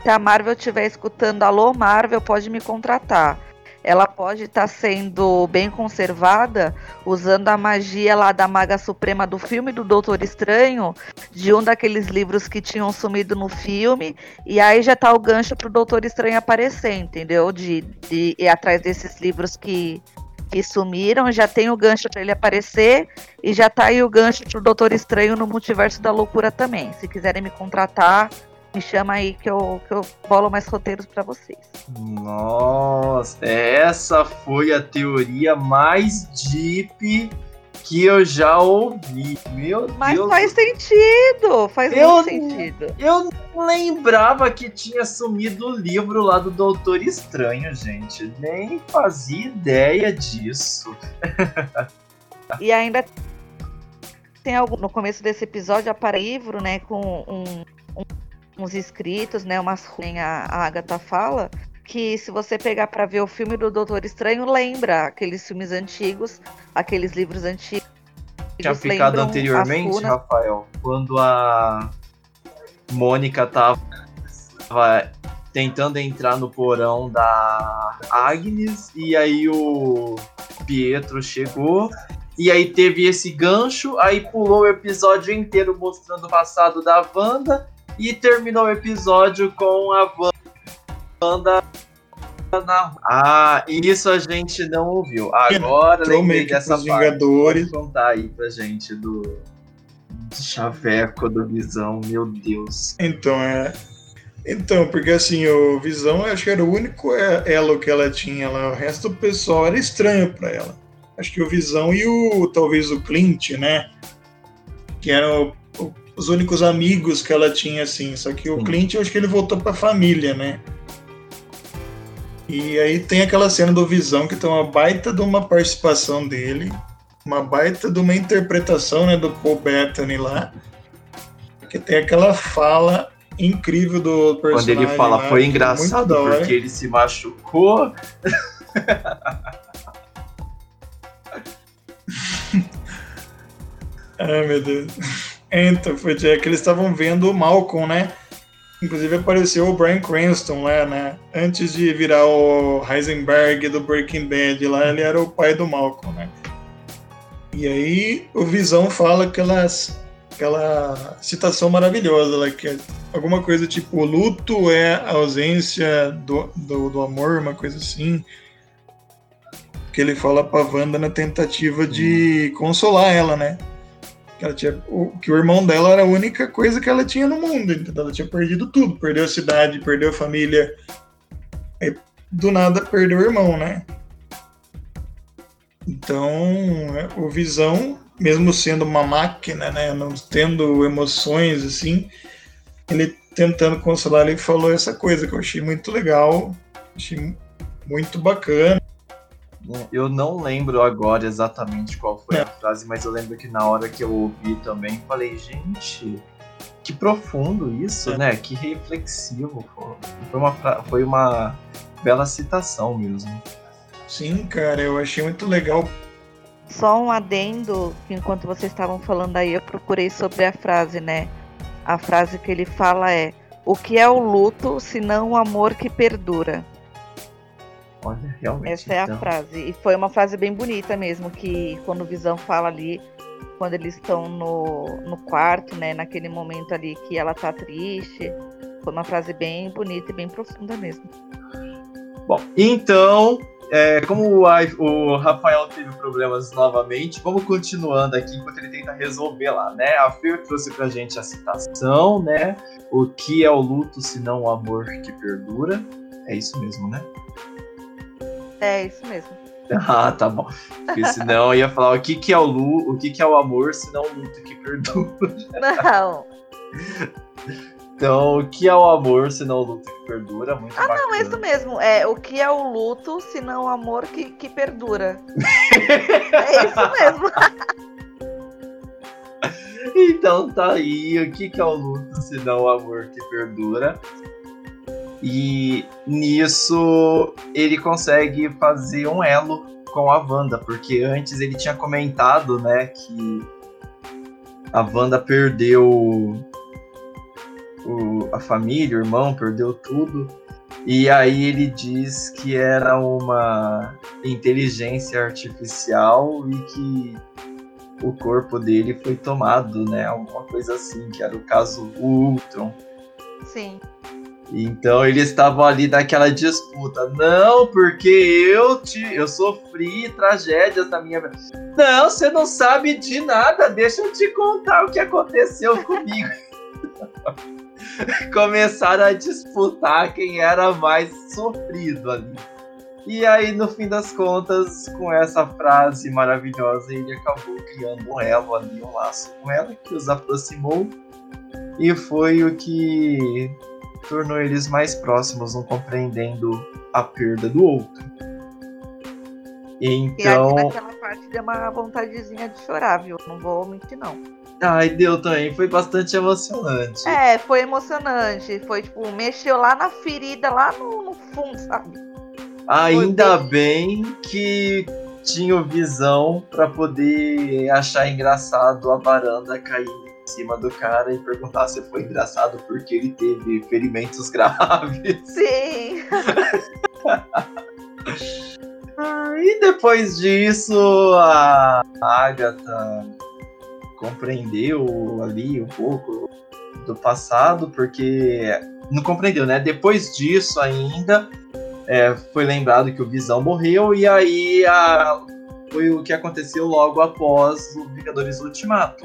se a Marvel estiver escutando, alô Marvel, pode me contratar. Ela pode estar tá sendo bem conservada usando a magia lá da Maga Suprema do filme do Doutor Estranho, de um daqueles livros que tinham sumido no filme, e aí já tá o gancho pro Doutor Estranho aparecer, entendeu? De, de ir atrás desses livros que, que sumiram, já tem o gancho para ele aparecer e já tá aí o gancho pro Doutor Estranho no Multiverso da Loucura também. Se quiserem me contratar, me chama aí que eu, que eu bolo mais roteiros para vocês. Nossa, essa foi a teoria mais deep que eu já ouvi. Meu Mas Deus. faz sentido, faz eu, muito sentido. Eu não lembrava que tinha sumido o livro lá do Doutor Estranho, gente. Nem fazia ideia disso. e ainda tem algo no começo desse episódio, aparece livro, né, com um, um uns escritos, né, umas a, a Agatha fala, que se você pegar para ver o filme do Doutor Estranho, lembra aqueles filmes antigos, aqueles livros antigos. Tinha ficado anteriormente, Rafael, quando a Mônica tava, tava tentando entrar no porão da Agnes e aí o Pietro chegou e aí teve esse gancho, aí pulou o episódio inteiro mostrando o passado da Wanda e terminou o episódio com a Wanda na... Ah, isso a gente não ouviu. Agora lembrei dessa parte. Vingadores. Pode contar aí pra gente do, do Chaveco do Visão, meu Deus. Então, é... Então, porque assim, o Visão, acho que era o único elo que ela tinha lá. O resto do pessoal era estranho para ela. Acho que o Visão e o, talvez o Clint, né? Que eram os únicos amigos que ela tinha, assim. Só que o Sim. Clint, eu acho que ele voltou pra família, né? E aí tem aquela cena do Visão que tem uma baita de uma participação dele, uma baita de uma interpretação, né, do Paul Bettany lá, que tem aquela fala incrível do personagem. Quando ele fala, lá, foi engraçado porque ele se machucou. Ai, meu Deus. Então, foi é que eles estavam vendo o Malcolm, né? Inclusive apareceu o Brian Cranston lá, né? Antes de virar o Heisenberg do Breaking Bad lá, ele era o pai do Malcolm, né? E aí o Visão fala aquelas, aquela citação maravilhosa lá, que é alguma coisa tipo, o luto é a ausência do, do, do amor, uma coisa assim. Que ele fala pra Wanda na tentativa de consolar ela, né? Que, ela tinha, o, que o irmão dela era a única coisa que ela tinha no mundo, entendeu? Ela tinha perdido tudo, perdeu a cidade, perdeu a família. Aí, do nada perdeu o irmão, né? Então, o Visão, mesmo sendo uma máquina, né, não tendo emoções assim, ele tentando consolar, ele falou essa coisa que eu achei muito legal, achei muito bacana. Eu não lembro agora exatamente qual foi a frase, mas eu lembro que na hora que eu ouvi também, falei, gente, que profundo isso, é. né? Que reflexivo. Foi uma, foi uma bela citação mesmo. Sim, cara, eu achei muito legal. Só um adendo, que enquanto vocês estavam falando aí, eu procurei sobre a frase, né? A frase que ele fala é: O que é o luto se não o amor que perdura? Olha, realmente. Essa é então. a frase. E foi uma frase bem bonita mesmo, que quando o Visão fala ali, quando eles estão no, no quarto, né? Naquele momento ali que ela tá triste. Foi uma frase bem bonita e bem profunda mesmo. Bom, então, é, como o, o, Rafael teve problemas novamente, vamos continuando aqui enquanto ele tenta resolver lá, né? A Fer trouxe pra gente a citação, né? O que é o luto se não o amor que perdura? É isso mesmo, né? É, isso mesmo. Ah, tá bom. Porque senão eu ia falar o que, que é o Lu, o que, que é o amor, se não o luto que perdura. Não. Então, o que é o amor, se não o luto que perdura, muito Ah, bacana. não, é isso mesmo. É, o que é o luto, se não o amor que, que perdura. é isso mesmo. Então tá aí, o que, que é o luto se não o amor que perdura? E nisso ele consegue fazer um elo com a Wanda, porque antes ele tinha comentado, né, que a Wanda perdeu o- a família, o irmão, perdeu tudo. E aí ele diz que era uma inteligência artificial e que o corpo dele foi tomado, né? Alguma coisa assim, que era o caso Ultron. Sim. Então eles estavam ali naquela disputa. Não, porque eu te, eu sofri tragédias na minha vida. Não, você não sabe de nada. Deixa eu te contar o que aconteceu comigo. Começaram a disputar quem era mais sofrido ali. E aí, no fim das contas, com essa frase maravilhosa, ele acabou criando um elo ali, um laço com ela, que os aproximou. E foi o que tornou eles mais próximos, um compreendendo a perda do outro. E aqui Então, naquela parte deu uma vontadezinha de chorar, viu? Não vou mentir, não. ai, deu também, foi bastante emocionante. É, foi emocionante. Foi, tipo, mexeu lá na ferida, lá no, no fundo, sabe? Ainda bem. bem que tinha visão pra poder achar engraçado a varanda cair cima do cara e perguntar se foi engraçado porque ele teve ferimentos graves. Sim. Ah, E depois disso, a Agatha compreendeu ali um pouco do passado, porque não compreendeu, né? Depois disso ainda é, foi lembrado que o Visão morreu e aí a- foi o que aconteceu logo após o Vingadores Ultimato,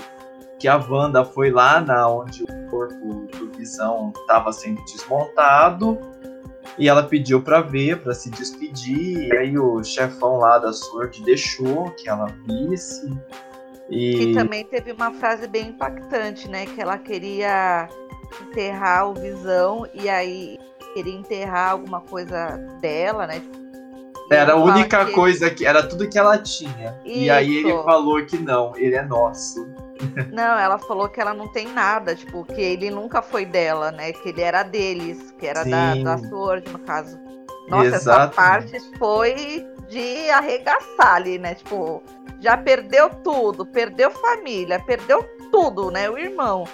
que a Wanda foi lá na onde o corpo do Visão estava sendo desmontado e ela pediu pra ver, pra se despedir. E aí o chefão lá da Sword deixou que ela visse. E E também teve uma frase bem impactante, né? Que ela queria enterrar o Visão e aí queria enterrar alguma coisa dela, né? E era a única que- coisa que era tudo que ela tinha. E aí ele Isso. falou que não, ele é nosso. Não, ela falou que ela não tem nada, tipo, que ele nunca foi dela, né? Que ele era deles, que era da, Sim. da Sword, no caso. Nossa, essa Exatamente. parte foi de arregaçar ali, né? Tipo, já perdeu tudo, perdeu família, perdeu tudo, né? O irmão.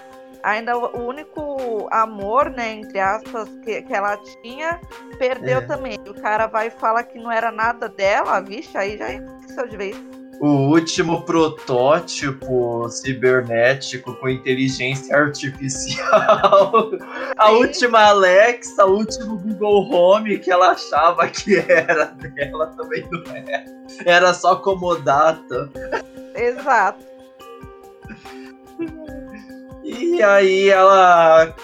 Ainda o único amor, né, entre aspas, que, que ela tinha, perdeu É. também. O cara vai e fala que não era nada dela, vixe, aí já esqueceu de vez. O último protótipo cibernético com inteligência artificial. A última Alexa, o último Google Home que ela achava que era dela também não era. Era só comodata. Exato. E aí ela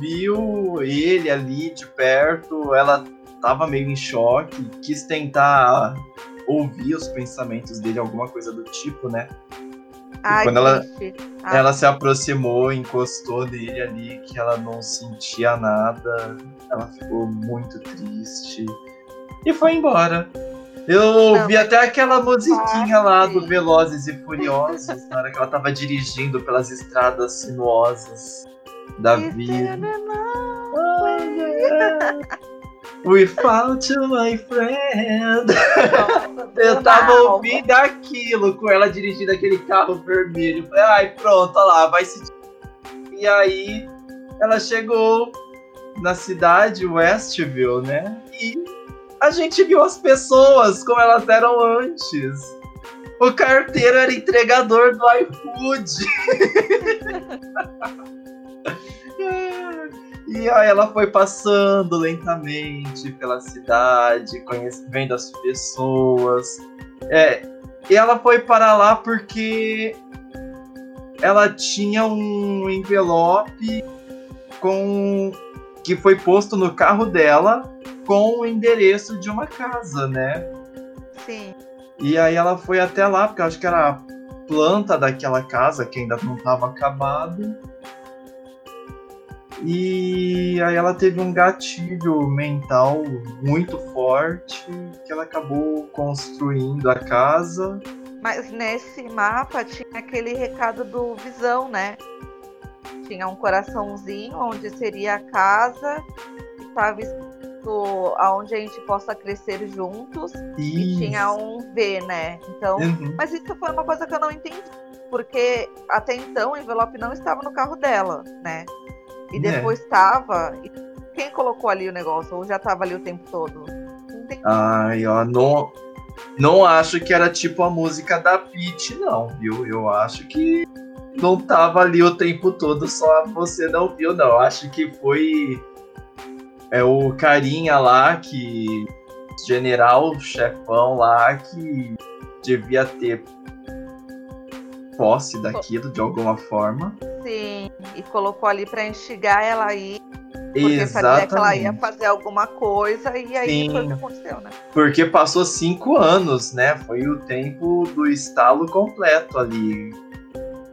viu ele ali de perto, ela tava meio em choque, quis tentar ouvir os pensamentos dele, alguma coisa do tipo, né? Ai, quando ela-. Ah, Ela se aproximou, encostou nele ali, que ela não sentia nada, ela ficou muito triste e foi embora. Eu ouvi até aquela musiquinha lá do Velozes e Furiosos, na hora que ela tava dirigindo pelas estradas sinuosas da vida. Without you, my friend. Eu tava ouvindo aquilo com ela dirigindo aquele carro vermelho. Ai, pronto, olha lá, vai se. E aí ela chegou na cidade Westville, né? E a gente viu as pessoas como elas eram antes. O carteiro era entregador do iFood. E aí ela foi passando lentamente pela cidade, vendo as pessoas. É, e ela foi para lá porque ela tinha um envelope com que foi posto no carro dela com o endereço de uma casa, né? Sim. E aí ela foi até lá, porque eu acho que era a planta daquela casa que ainda não estava acabada. E aí ela teve um gatilho mental muito forte que ela acabou construindo a casa. Mas nesse mapa tinha aquele recado do Visão, né? Tinha um coraçãozinho onde seria a casa, estava escrito aonde a gente possa crescer juntos, e tinha um V, né? Então, uhum. mas isso foi uma coisa que eu não entendi, porque até então o envelope não estava no carro dela, né? E é. depois estava. Quem colocou ali o negócio? Ou já estava ali o tempo todo? Ai, ó, não, não acho que era tipo a música da Peach, não, viu? Eu acho que não tava ali o tempo todo, só você não viu, não. Acho que foi é o carinha lá que general chefão lá que devia ter posse daquilo de alguma forma. Sim, e colocou ali para instigar ela aí. Porque Exatamente. sabia que ela ia fazer alguma coisa e aí Sim, foi o que aconteceu, né? Porque passou cinco anos, né? Foi o tempo do estalo completo ali.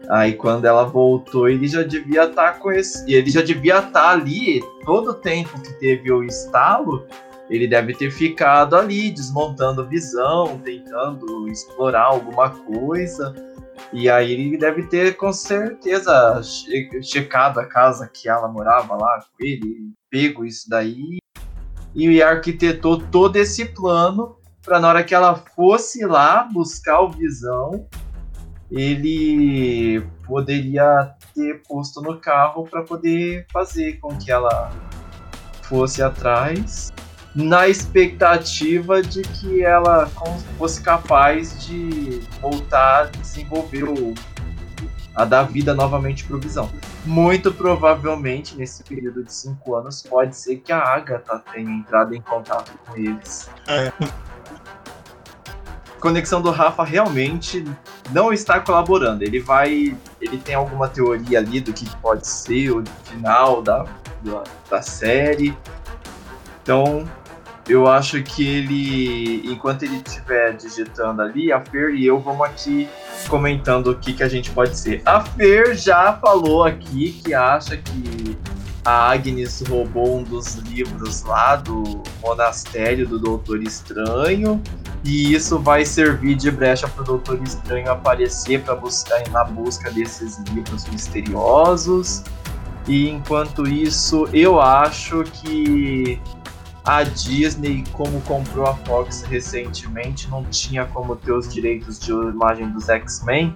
Aí quando ela voltou, ele já devia estar tá com esse. Ele já devia estar tá ali todo o tempo que teve o estalo. Ele deve ter ficado ali, desmontando visão, tentando explorar alguma coisa. E aí ele deve ter com certeza checado a casa que ela morava lá com ele, pego isso daí e arquitetou todo esse plano para na hora que ela fosse lá buscar o Visão, ele poderia ter posto no carro para poder fazer com que ela fosse atrás na expectativa de que ela fosse capaz de voltar a desenvolver o, a dar vida novamente para o Visão. Muito provavelmente, nesse período de cinco anos, pode ser que a Agatha tenha entrado em contato com eles. É. Conexão do Rafa realmente não está colaborando. Ele vai. Ele tem alguma teoria ali do que pode ser o final da, da, da série. Então, eu acho que ele, enquanto ele estiver digitando ali, a Fer e eu vamos aqui comentando o que, que a gente pode ser. A Fer já falou aqui que acha que a Agnes roubou um dos livros lá do monastério do Doutor Estranho. E isso vai servir de brecha para o Doutor Estranho aparecer para buscar na busca desses livros misteriosos. E enquanto isso, eu acho que a Disney, como comprou a Fox recentemente, não tinha como ter os direitos de imagem dos X-Men.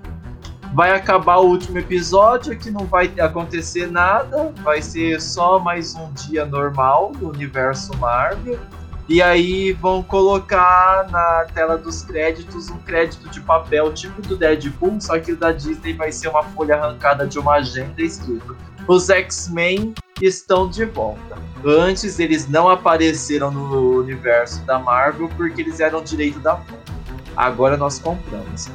Vai acabar o último episódio, que não vai acontecer nada, vai ser só mais um dia normal do universo Marvel. E aí vão colocar na tela dos créditos um crédito de papel tipo do Deadpool, só que o da Disney vai ser uma folha arrancada de uma agenda escrito os X-Men estão de volta. Antes eles não apareceram no universo da Marvel porque eles eram direito da Fox. Agora nós compramos.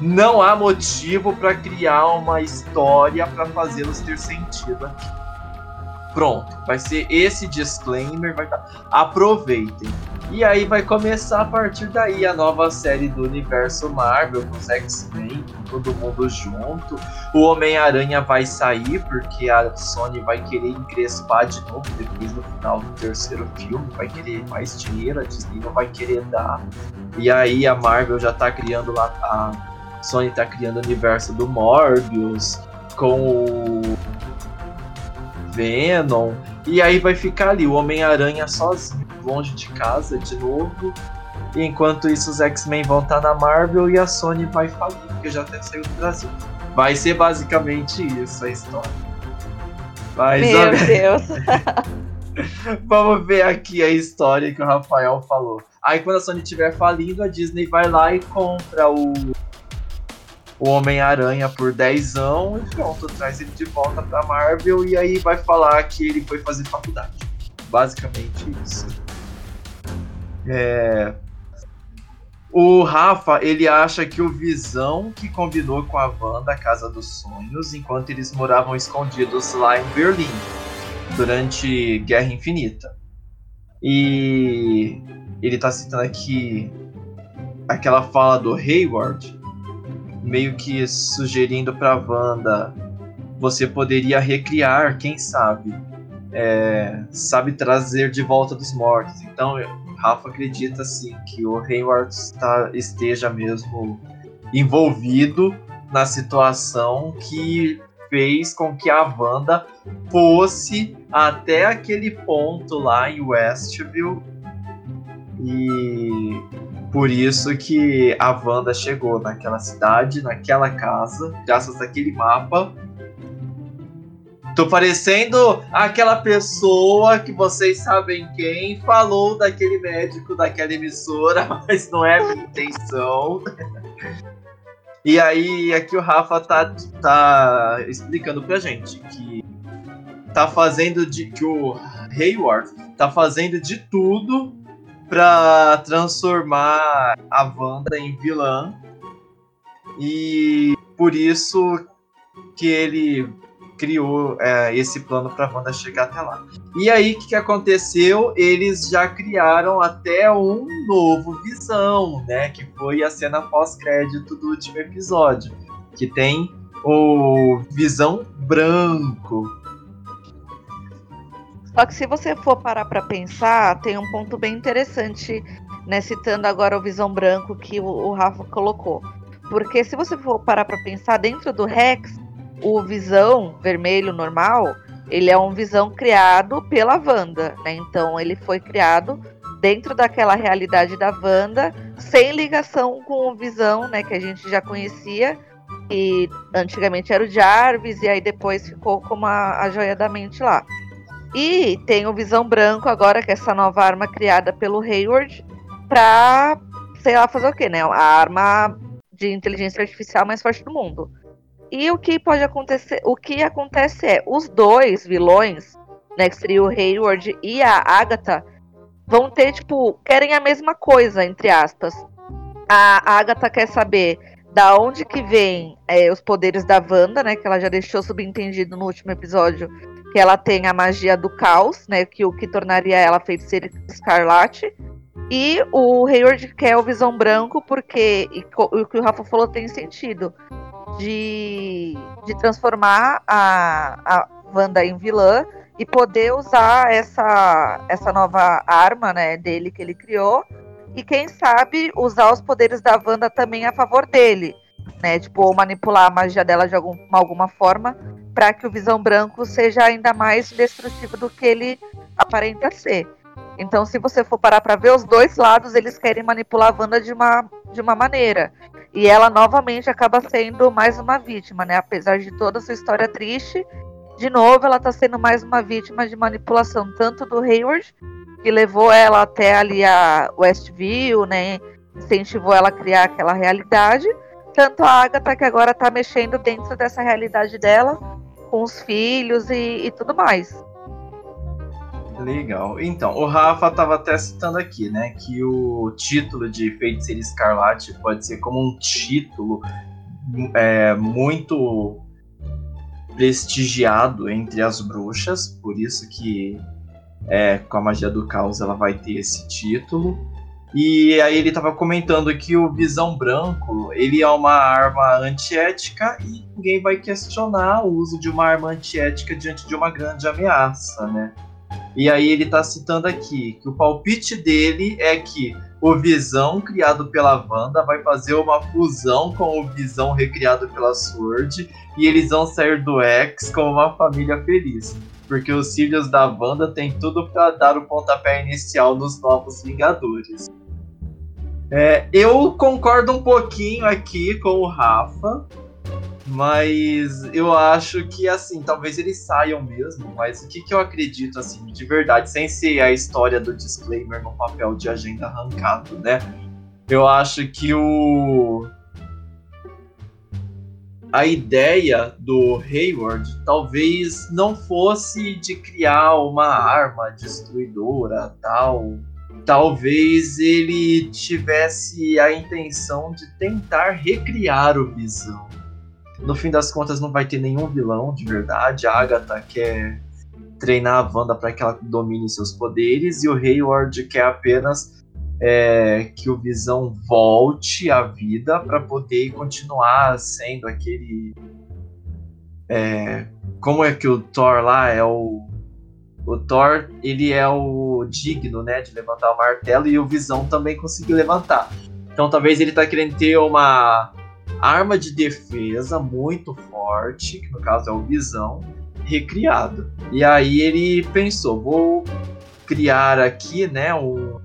Não há motivo para criar uma história para fazê-los ter sentido aqui. Pronto, vai ser esse disclaimer, vai tá. Aproveitem. E aí vai começar a partir daí a nova série do universo Marvel, com os X-Men, com todo mundo junto. O Homem-Aranha vai sair, porque a Sony vai querer encrespar de novo depois no final do terceiro filme, vai querer mais dinheiro, a Disney não vai querer dar. E aí a Marvel já tá criando lá, a Sony tá criando o universo do Morbius, com o Venom. E aí vai ficar ali o Homem-Aranha sozinho, longe de casa de novo. E enquanto isso, os X-Men vão estar na Marvel e a Sony vai falir, porque já até saiu do Brasil. Vai ser basicamente isso a história. Mas, Meu Deus! Vamos ver aqui a história que o Rafael falou. Aí quando a Sony estiver falindo, a Disney vai lá e compra o o Homem-Aranha por 10 anos e pronto, traz ele de volta pra Marvel e aí vai falar que ele foi fazer faculdade. Basicamente isso. É... O Rafa, ele acha que o Visão que combinou com a Wanda a Casa dos Sonhos enquanto eles moravam escondidos lá em Berlim durante Guerra Infinita. E ele tá citando aqui aquela fala do Hayward, meio que sugerindo para Wanda você poderia recriar, quem sabe, é, sabe trazer de volta dos mortos. Então, Rafa acredita assim que o Hayward está, esteja mesmo envolvido na situação que fez com que a Wanda fosse até aquele ponto lá em Westview e por isso que a Wanda chegou naquela cidade, naquela casa, graças àquele mapa Tô parecendo aquela pessoa que vocês sabem quem falou daquele médico daquela emissora, mas não é minha intenção. E aí, aqui o Rafa tá, tá explicando pra gente que tá fazendo de. que o Hayward tá fazendo de tudo pra transformar a Wanda em vilã. E por isso que ele criou é, esse plano para Wanda chegar até lá. E aí, o que, que, aconteceu? Eles já criaram até um novo Visão, né? Que foi a cena pós-crédito do último episódio. Que tem o Visão Branco. Só que se você for parar para pensar, tem um ponto bem interessante, né? Citando agora o Visão Branco que o, o Rafa colocou. Porque se você for parar para pensar, dentro do Rex, o Visão vermelho normal, ele é um Visão criado pela Wanda, né? Então ele foi criado dentro daquela realidade da Wanda, sem ligação com o Visão, né, que a gente já conhecia, e antigamente era o Jarvis, e aí depois ficou como a, a joia da mente lá. E tem o Visão Branco agora, que é essa nova arma criada pelo Hayward, pra, sei lá, fazer o quê, né? A arma de inteligência artificial mais forte do mundo. E o que pode acontecer? O que acontece é os dois vilões, né, que seria o Hayward e a Agatha, vão ter tipo querem a mesma coisa entre aspas. A Agatha quer saber da onde que vem é, os poderes da Wanda, né? Que ela já deixou subentendido no último episódio que ela tem a magia do caos, né? Que o que tornaria ela feiticeira escarlate. E o Hayward quer o Visão Branco porque o que o Rafa falou tem sentido de, de transformar a, a Wanda em vilã e poder usar essa, essa nova arma né, dele que ele criou. E quem sabe usar os poderes da Wanda também a favor dele. Né? Tipo, manipular a magia dela de algum, alguma forma para que o Visão Branco seja ainda mais destrutivo do que ele aparenta ser. Então, se você for parar para ver os dois lados, eles querem manipular a Wanda de uma, de uma maneira. E ela novamente acaba sendo mais uma vítima, né? Apesar de toda a sua história triste, de novo ela está sendo mais uma vítima de manipulação, tanto do Hayward, que levou ela até ali a Westview, né? Incentivou ela a criar aquela realidade, tanto a Agatha que agora está mexendo dentro dessa realidade dela, com os filhos e, e tudo mais. Legal. Então, o Rafa estava até citando aqui, né, que o título de Feiticeira Escarlate pode ser como um título é, muito prestigiado entre as bruxas, por isso que é, com a magia do caos ela vai ter esse título. E aí ele estava comentando que o Visão Branco, ele é uma arma antiética e ninguém vai questionar o uso de uma arma antiética diante de uma grande ameaça, né? E aí ele está citando aqui que o palpite dele é que o Visão criado pela Wanda vai fazer uma fusão com o Visão recriado pela Sword e eles vão sair do X como uma família feliz. Porque os filhos da Wanda têm tudo para dar o pontapé inicial nos novos Vingadores. É, eu concordo um pouquinho aqui com o Rafa, mas eu acho que, assim, talvez eles saiam mesmo. Mas o que, que eu acredito, assim, de verdade, sem ser a história do disclaimer no papel de agenda arrancado, né? Eu acho que o. A ideia do Hayward talvez não fosse de criar uma arma destruidora, tal. Talvez ele tivesse a intenção de tentar recriar o Visão no fim das contas, não vai ter nenhum vilão de verdade. A Agatha quer treinar a Wanda para que ela domine seus poderes, e o Hayward quer apenas é, que o Visão volte à vida para poder continuar sendo aquele. É, como é que o Thor lá é o, o Thor, ele é o digno, né, de levantar o martelo e o Visão também conseguiu levantar. Então talvez ele tá querendo ter uma arma de defesa muito forte, que no caso é o Visão, recriado. E aí ele pensou, vou criar aqui, né, um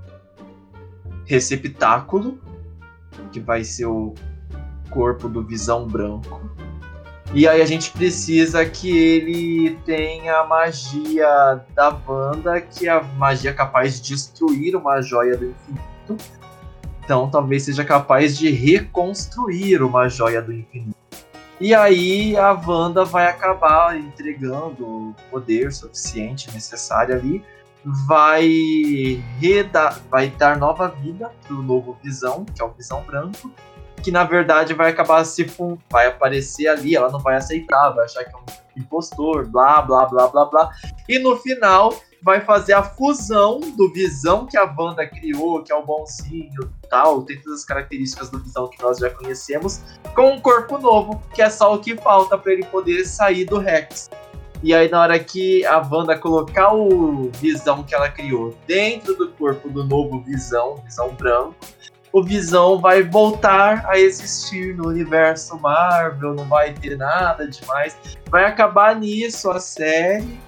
receptáculo que vai ser o corpo do Visão Branco. E aí a gente precisa que ele tenha a magia da Wanda, que é a magia capaz de destruir uma joia do infinito. Então talvez seja capaz de reconstruir uma joia do infinito. E aí a Wanda vai acabar entregando o poder suficiente necessário ali, vai, redar, vai dar nova vida pro novo Visão, que é o Visão Branco, que na verdade vai acabar se vai aparecer ali, ela não vai aceitar, vai achar que é um impostor, blá blá blá blá blá. E no final vai fazer a fusão do Visão que a Wanda criou, que é o bonzinho tal, tem todas as características do Visão que nós já conhecemos, com um corpo novo, que é só o que falta para ele poder sair do Rex. E aí, na hora que a Wanda colocar o Visão que ela criou dentro do corpo do novo Visão, Visão branco, o Visão vai voltar a existir no universo Marvel, não vai ter nada demais. Vai acabar nisso a série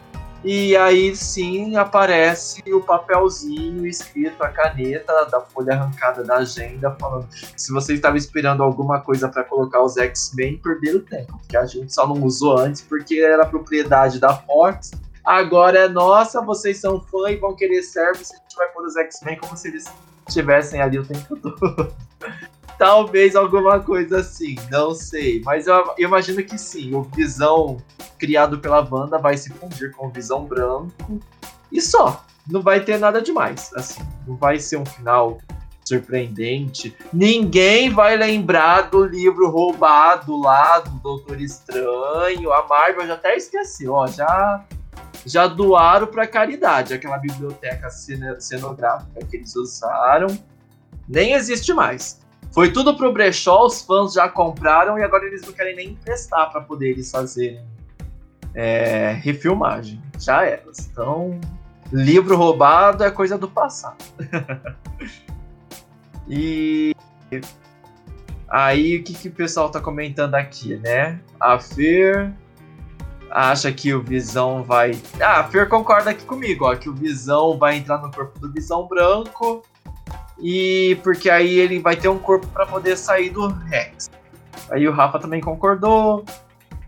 e aí sim aparece o papelzinho escrito a caneta da folha arrancada da agenda, falando: se você estava esperando alguma coisa para colocar os X-Men, perderam tempo, porque a gente só não usou antes porque era propriedade da Fox. Agora é nossa, vocês são fã e vão querer service, a gente vai pôr os X-Men como se eles estivessem ali o tempo todo. Talvez alguma coisa assim, não sei. Mas eu, eu, imagino que sim. O Visão criado pela Wanda vai se fundir com o Visão Branco. E só. Não vai ter nada demais. Assim, não vai ser um final surpreendente. Ninguém vai lembrar do livro roubado lá do Doutor Estranho. A Marvel já até esqueceu, ó. Já já doaram para caridade aquela biblioteca cenográfica que eles usaram. Nem existe mais. Foi tudo pro brechó, os fãs já compraram e agora eles não querem nem emprestar para poder eles fazerem é, refilmagem. Já era. Então, livro roubado é coisa do passado. e aí, o que, que o pessoal tá comentando aqui, né? A Fer acha que o Visão vai. Ah, a Fer concorda aqui comigo, ó, que o Visão vai entrar no corpo do Visão Branco e porque aí ele vai ter um corpo para poder sair do Rex. Aí o Rafa também concordou.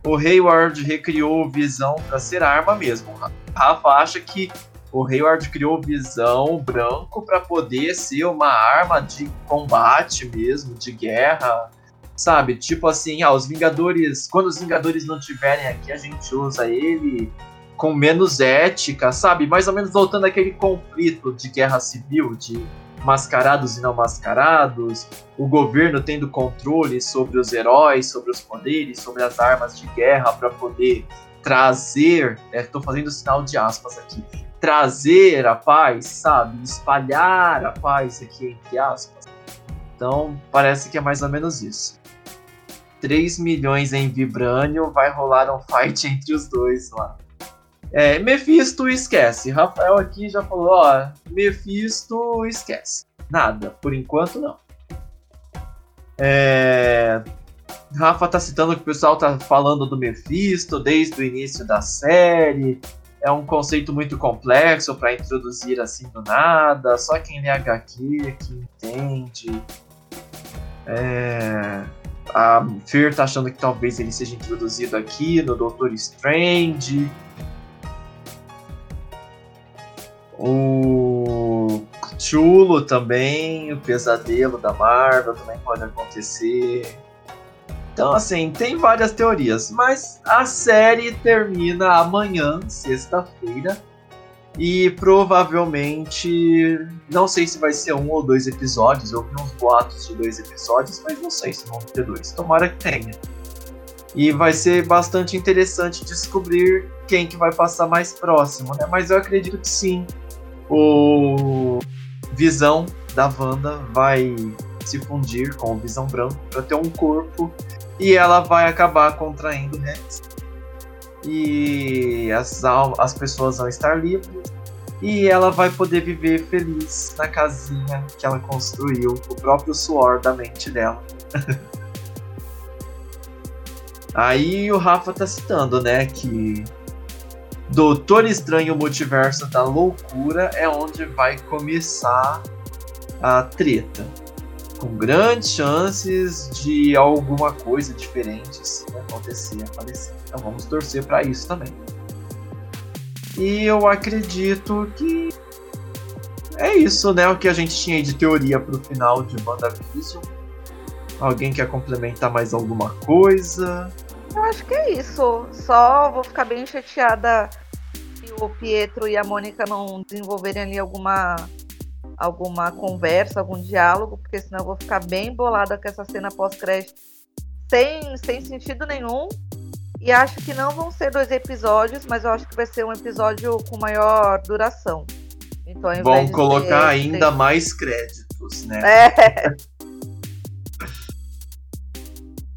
O Hayward recriou o Visão para ser arma mesmo. O Rafa acha que o Hayward criou o Visão branco para poder ser uma arma de combate mesmo, de guerra, sabe? Tipo assim, ah, os Vingadores, quando os Vingadores não tiverem aqui, a gente usa ele com menos ética, sabe? Mais ou menos voltando àquele conflito de guerra civil, de mascarados e não mascarados, o governo tendo controle sobre os heróis, sobre os poderes, sobre as armas de guerra para poder trazer, estou é, fazendo sinal de aspas aqui, trazer a paz, sabe? Espalhar a paz aqui entre aspas. Então, parece que é mais ou menos isso. 3 milhões em Vibranium, vai rolar um fight entre os dois lá. É, Mephisto esquece. Rafael aqui já falou, ó, Mephisto esquece. Nada, por enquanto não. É... Rafa tá citando que o pessoal tá falando do Mephisto desde o início da série. É um conceito muito complexo para introduzir assim do nada. Só quem lê HQ que entende. É... A Fear tá achando que talvez ele seja introduzido aqui no Doutor Strange. O Chulo também, o pesadelo da Marvel também pode acontecer. Então, assim, tem várias teorias, mas a série termina amanhã, sexta-feira, e provavelmente, não sei se vai ser um ou dois episódios, eu vi uns boatos de dois episódios, mas não sei se vão ter dois, tomara que tenha. E vai ser bastante interessante descobrir quem que vai passar mais próximo, né? Mas eu acredito que sim, o Visão da Wanda vai se fundir com o Visão Branco para ter um corpo e ela vai acabar contraindo Rex. E as, as pessoas vão estar livres e ela vai poder viver feliz na casinha que ela construiu, o próprio suor da mente dela. Aí o Rafa tá citando, né, que Doutor Estranho Multiverso da Loucura é onde vai começar a treta. Com grandes chances de alguma coisa diferente assim, acontecer, aparecer. Então vamos torcer para isso também. E eu acredito que é isso, né? O que a gente tinha de teoria pro final de WandaVision. Alguém quer complementar mais alguma coisa? Eu acho que é isso. Só vou ficar bem chateada se o Pietro e a Mônica não desenvolverem ali alguma alguma conversa, algum diálogo, porque senão eu vou ficar bem bolada com essa cena pós-crédito sem, sem sentido nenhum. E acho que não vão ser dois episódios, mas eu acho que vai ser um episódio com maior duração. Então, Vão colocar ainda mais créditos, né? É.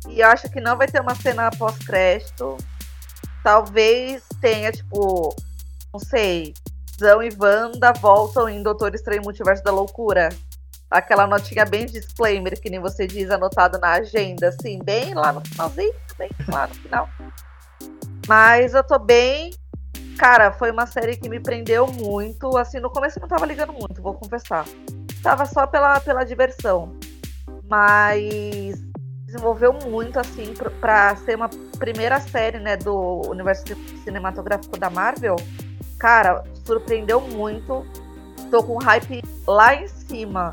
e acho que não vai ter uma cena pós-crédito. Talvez tenha, tipo, não sei, Zão e Wanda voltam em Doutor Estranho Multiverso da Loucura. Aquela notinha bem disclaimer, que nem você diz, anotado na agenda, assim, bem lá no finalzinho, bem lá no final. Mas eu tô bem. Cara, foi uma série que me prendeu muito. Assim, no começo eu não tava ligando muito, vou confessar. Tava só pela, pela diversão. Mas desenvolveu muito, assim, para ser uma primeira série, né, do universo cinematográfico da Marvel. Cara, surpreendeu muito. Tô com hype lá em cima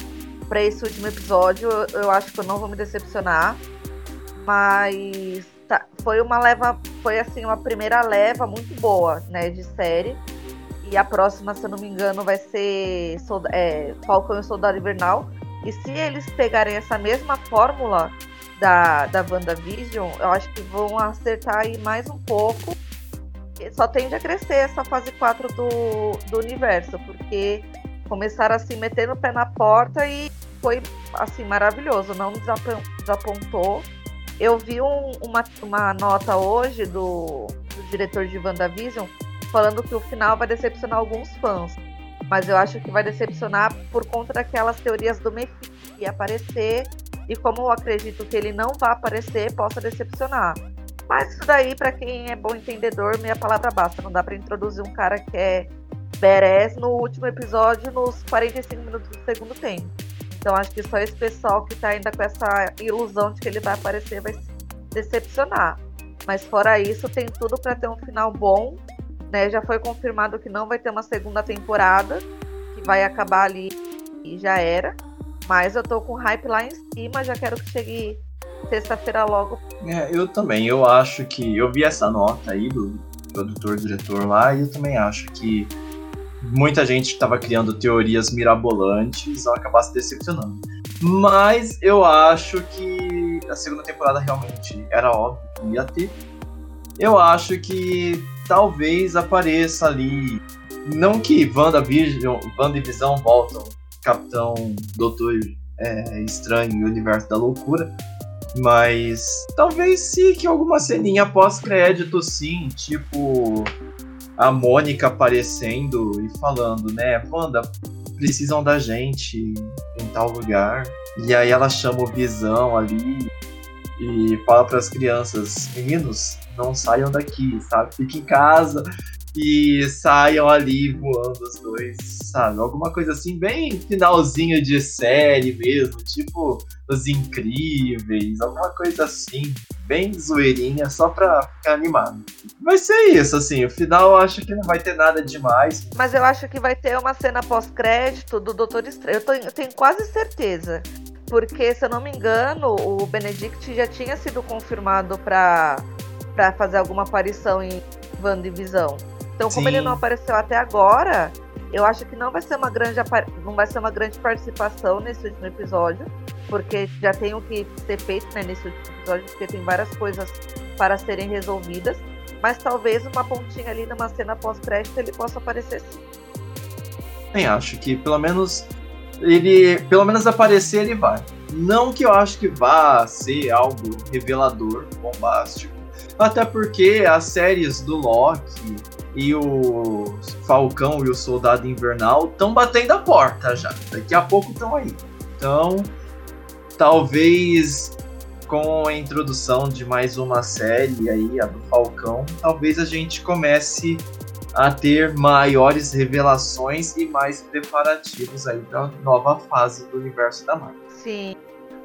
para esse último episódio. Eu acho que eu não vou me decepcionar. Mas tá, foi uma leva, foi assim, uma primeira leva muito boa, né, de série. E a próxima, se eu não me engano, vai ser é, Falcão e Soldado Invernal. E se eles pegarem essa mesma fórmula da, da WandaVision, eu acho que vão acertar aí mais um pouco. Só tende a crescer essa fase 4 do, do universo, porque começaram a se meter no pé na porta e foi assim maravilhoso, não desapontou. Eu vi um, uma, uma nota hoje do, do diretor de WandaVision falando que o final vai decepcionar alguns fãs. Mas eu acho que vai decepcionar por conta daquelas teorias do Mephisto que ia aparecer. E como eu acredito que ele não vai aparecer, possa decepcionar. Mas isso daí, para quem é bom entendedor, minha palavra basta. Não dá para introduzir um cara que é badass no último episódio, nos 45 minutos do segundo tempo. Então acho que só esse pessoal que tá ainda com essa ilusão de que ele vai aparecer vai se decepcionar. Mas fora isso, tem tudo para ter um final bom. Né? Já foi confirmado que não vai ter uma segunda temporada, que vai acabar ali e já era. Mas eu tô com hype lá em cima, já quero que chegue sexta-feira logo. É, eu também. Eu acho que. Eu vi essa nota aí do produtor-diretor lá, e eu também acho que muita gente estava criando teorias mirabolantes ao acabar se decepcionando. Mas eu acho que a segunda temporada realmente era óbvio que ia ter. Eu acho que talvez apareça ali. Não que WandaVision, WandaVision voltam, Capitão Doutor é, Estranho e Universo da Loucura. Mas talvez sim que alguma ceninha pós-crédito, sim, tipo a Mônica aparecendo e falando, né, Wanda, precisam da gente em tal lugar. E aí ela chama o Visão ali e fala para as crianças, meninos, não saiam daqui, sabe? Fiquem em casa e saiam ali voando os dois, sabe? Alguma coisa assim, bem finalzinho de série mesmo, tipo Os Incríveis, alguma coisa assim, bem zoeirinha, só pra ficar animado. Vai ser isso, assim, o final eu acho que não vai ter nada demais. Mas eu acho que vai ter uma cena pós-crédito do Doutor Estranho, eu, tô, eu tenho quase certeza. Porque, se eu não me engano, o Benedict já tinha sido confirmado para fazer alguma aparição em WandaVision. Então, como Sim. ele não apareceu até agora, eu acho que não vai ser uma grande não vai ser uma grande participação nesse último episódio, porque já tem o que ser feito né, nesse último episódio, porque tem várias coisas para serem resolvidas. Mas talvez uma pontinha ali numa cena pós-crédito ele possa aparecer sim. Bem, acho que pelo menos ele, pelo menos aparecer ele vai. Não que eu acho que vá ser algo revelador, bombástico, Até porque as séries do Loki e o Falcão e o Soldado Invernal estão batendo a porta já. Daqui a pouco estão aí. Então, talvez com a introdução de mais uma série aí, a do Falcão, talvez a gente comece a ter maiores revelações e mais preparativos aí para nova fase do universo da Marvel. Sim.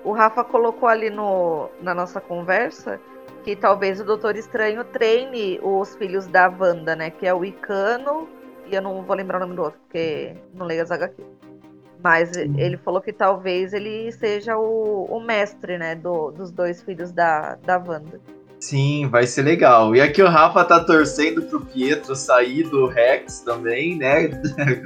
O Rafa colocou ali no, na nossa conversa que talvez o Doutor Estranho treine os filhos da Wanda, né? Que é o Icano e eu não vou lembrar o nome do outro, porque não leio as HQ. Mas ele falou que talvez ele seja o, o mestre, né, do, dos dois filhos da, da Wanda. Sim, vai ser legal. E aqui o Rafa tá torcendo pro Pietro sair do Rex também, né?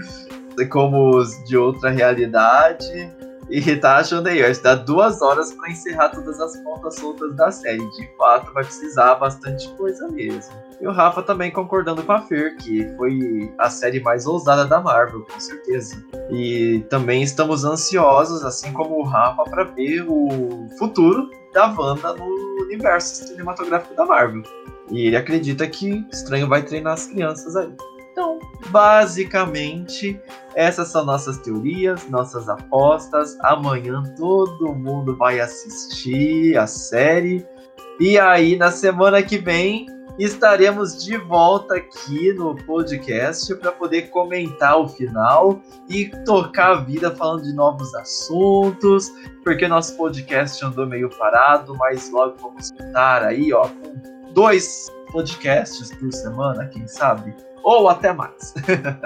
Como de outra realidade. E tá achando aí, vai dar duas horas para encerrar todas as pontas soltas da série. De fato, vai precisar bastante coisa mesmo. E o Rafa também concordando com a Fer, que foi a série mais ousada da Marvel, com certeza. E também estamos ansiosos, assim como o Rafa, para ver o futuro da Wanda no universo cinematográfico da Marvel. E ele acredita que Estranho vai treinar as crianças aí. Então, basicamente, essas são nossas teorias, nossas apostas. Amanhã todo mundo vai assistir a série. E aí, na semana que vem, estaremos de volta aqui no podcast para poder comentar o final e tocar a vida falando de novos assuntos, porque nosso podcast andou meio parado, mas logo vamos estar aí, ó, com dois podcasts por semana, quem sabe, ou até mais.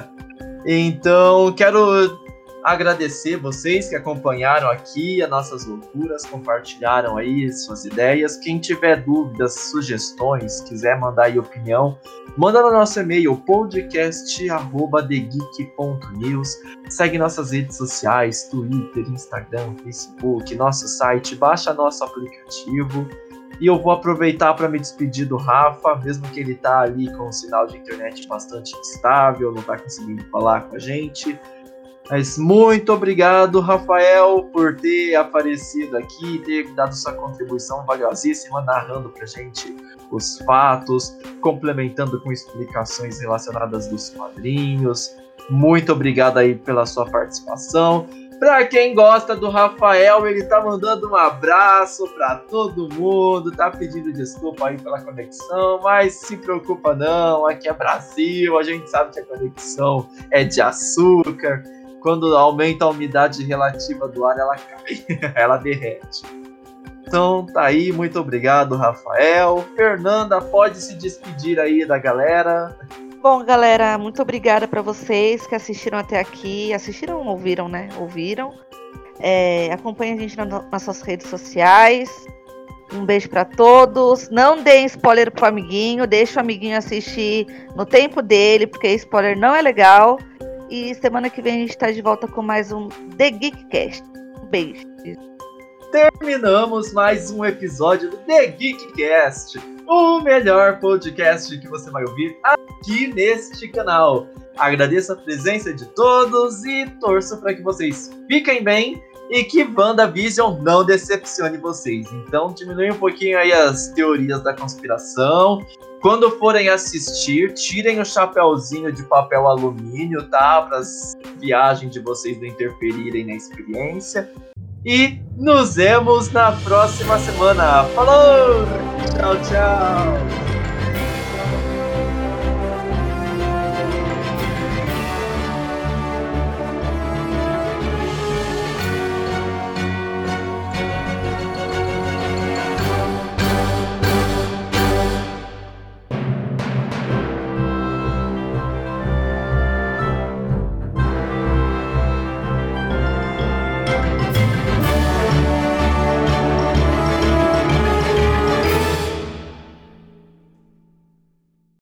então, quero agradecer vocês que acompanharam aqui as nossas loucuras, compartilharam aí suas ideias. Quem tiver dúvidas, sugestões, quiser mandar aí opinião, manda no nosso e-mail podcast@thegeek.news. Segue nossas redes sociais, Twitter, Instagram, Facebook, nosso site, baixa nosso aplicativo. E eu vou aproveitar para me despedir do Rafa, mesmo que ele tá ali com um sinal de internet bastante instável, não tá conseguindo falar com a gente. Mas muito obrigado, Rafael, por ter aparecido aqui, ter dado sua contribuição valiosíssima, narrando pra gente os fatos, complementando com explicações relacionadas dos quadrinhos. Muito obrigado aí pela sua participação. Pra quem gosta do Rafael, ele tá mandando um abraço pra todo mundo, tá pedindo desculpa aí pela conexão, mas se preocupa não, aqui é Brasil, a gente sabe que a conexão é de açúcar quando aumenta a umidade relativa do ar, ela cai, ela derrete. Então tá aí, muito obrigado, Rafael. Fernanda, pode se despedir aí da galera. Bom, galera, muito obrigada para vocês que assistiram até aqui. Assistiram ou ouviram, né? Ouviram. É, acompanhe a gente nas nossas redes sociais. Um beijo para todos. Não deem spoiler pro amiguinho. Deixa o amiguinho assistir no tempo dele, porque spoiler não é legal. E semana que vem a gente está de volta com mais um The Geekcast. Um beijo. Terminamos mais um episódio do The Geekcast, o melhor podcast que você vai ouvir aqui neste canal. Agradeço a presença de todos e torço para que vocês fiquem bem e que WandaVision não decepcione vocês. Então diminui um pouquinho aí as teorias da conspiração quando forem assistir, tirem o chapéuzinho de papel alumínio, tá? Para as viagens de vocês não interferirem na experiência. E nos vemos na próxima semana. Falou! Tchau, tchau!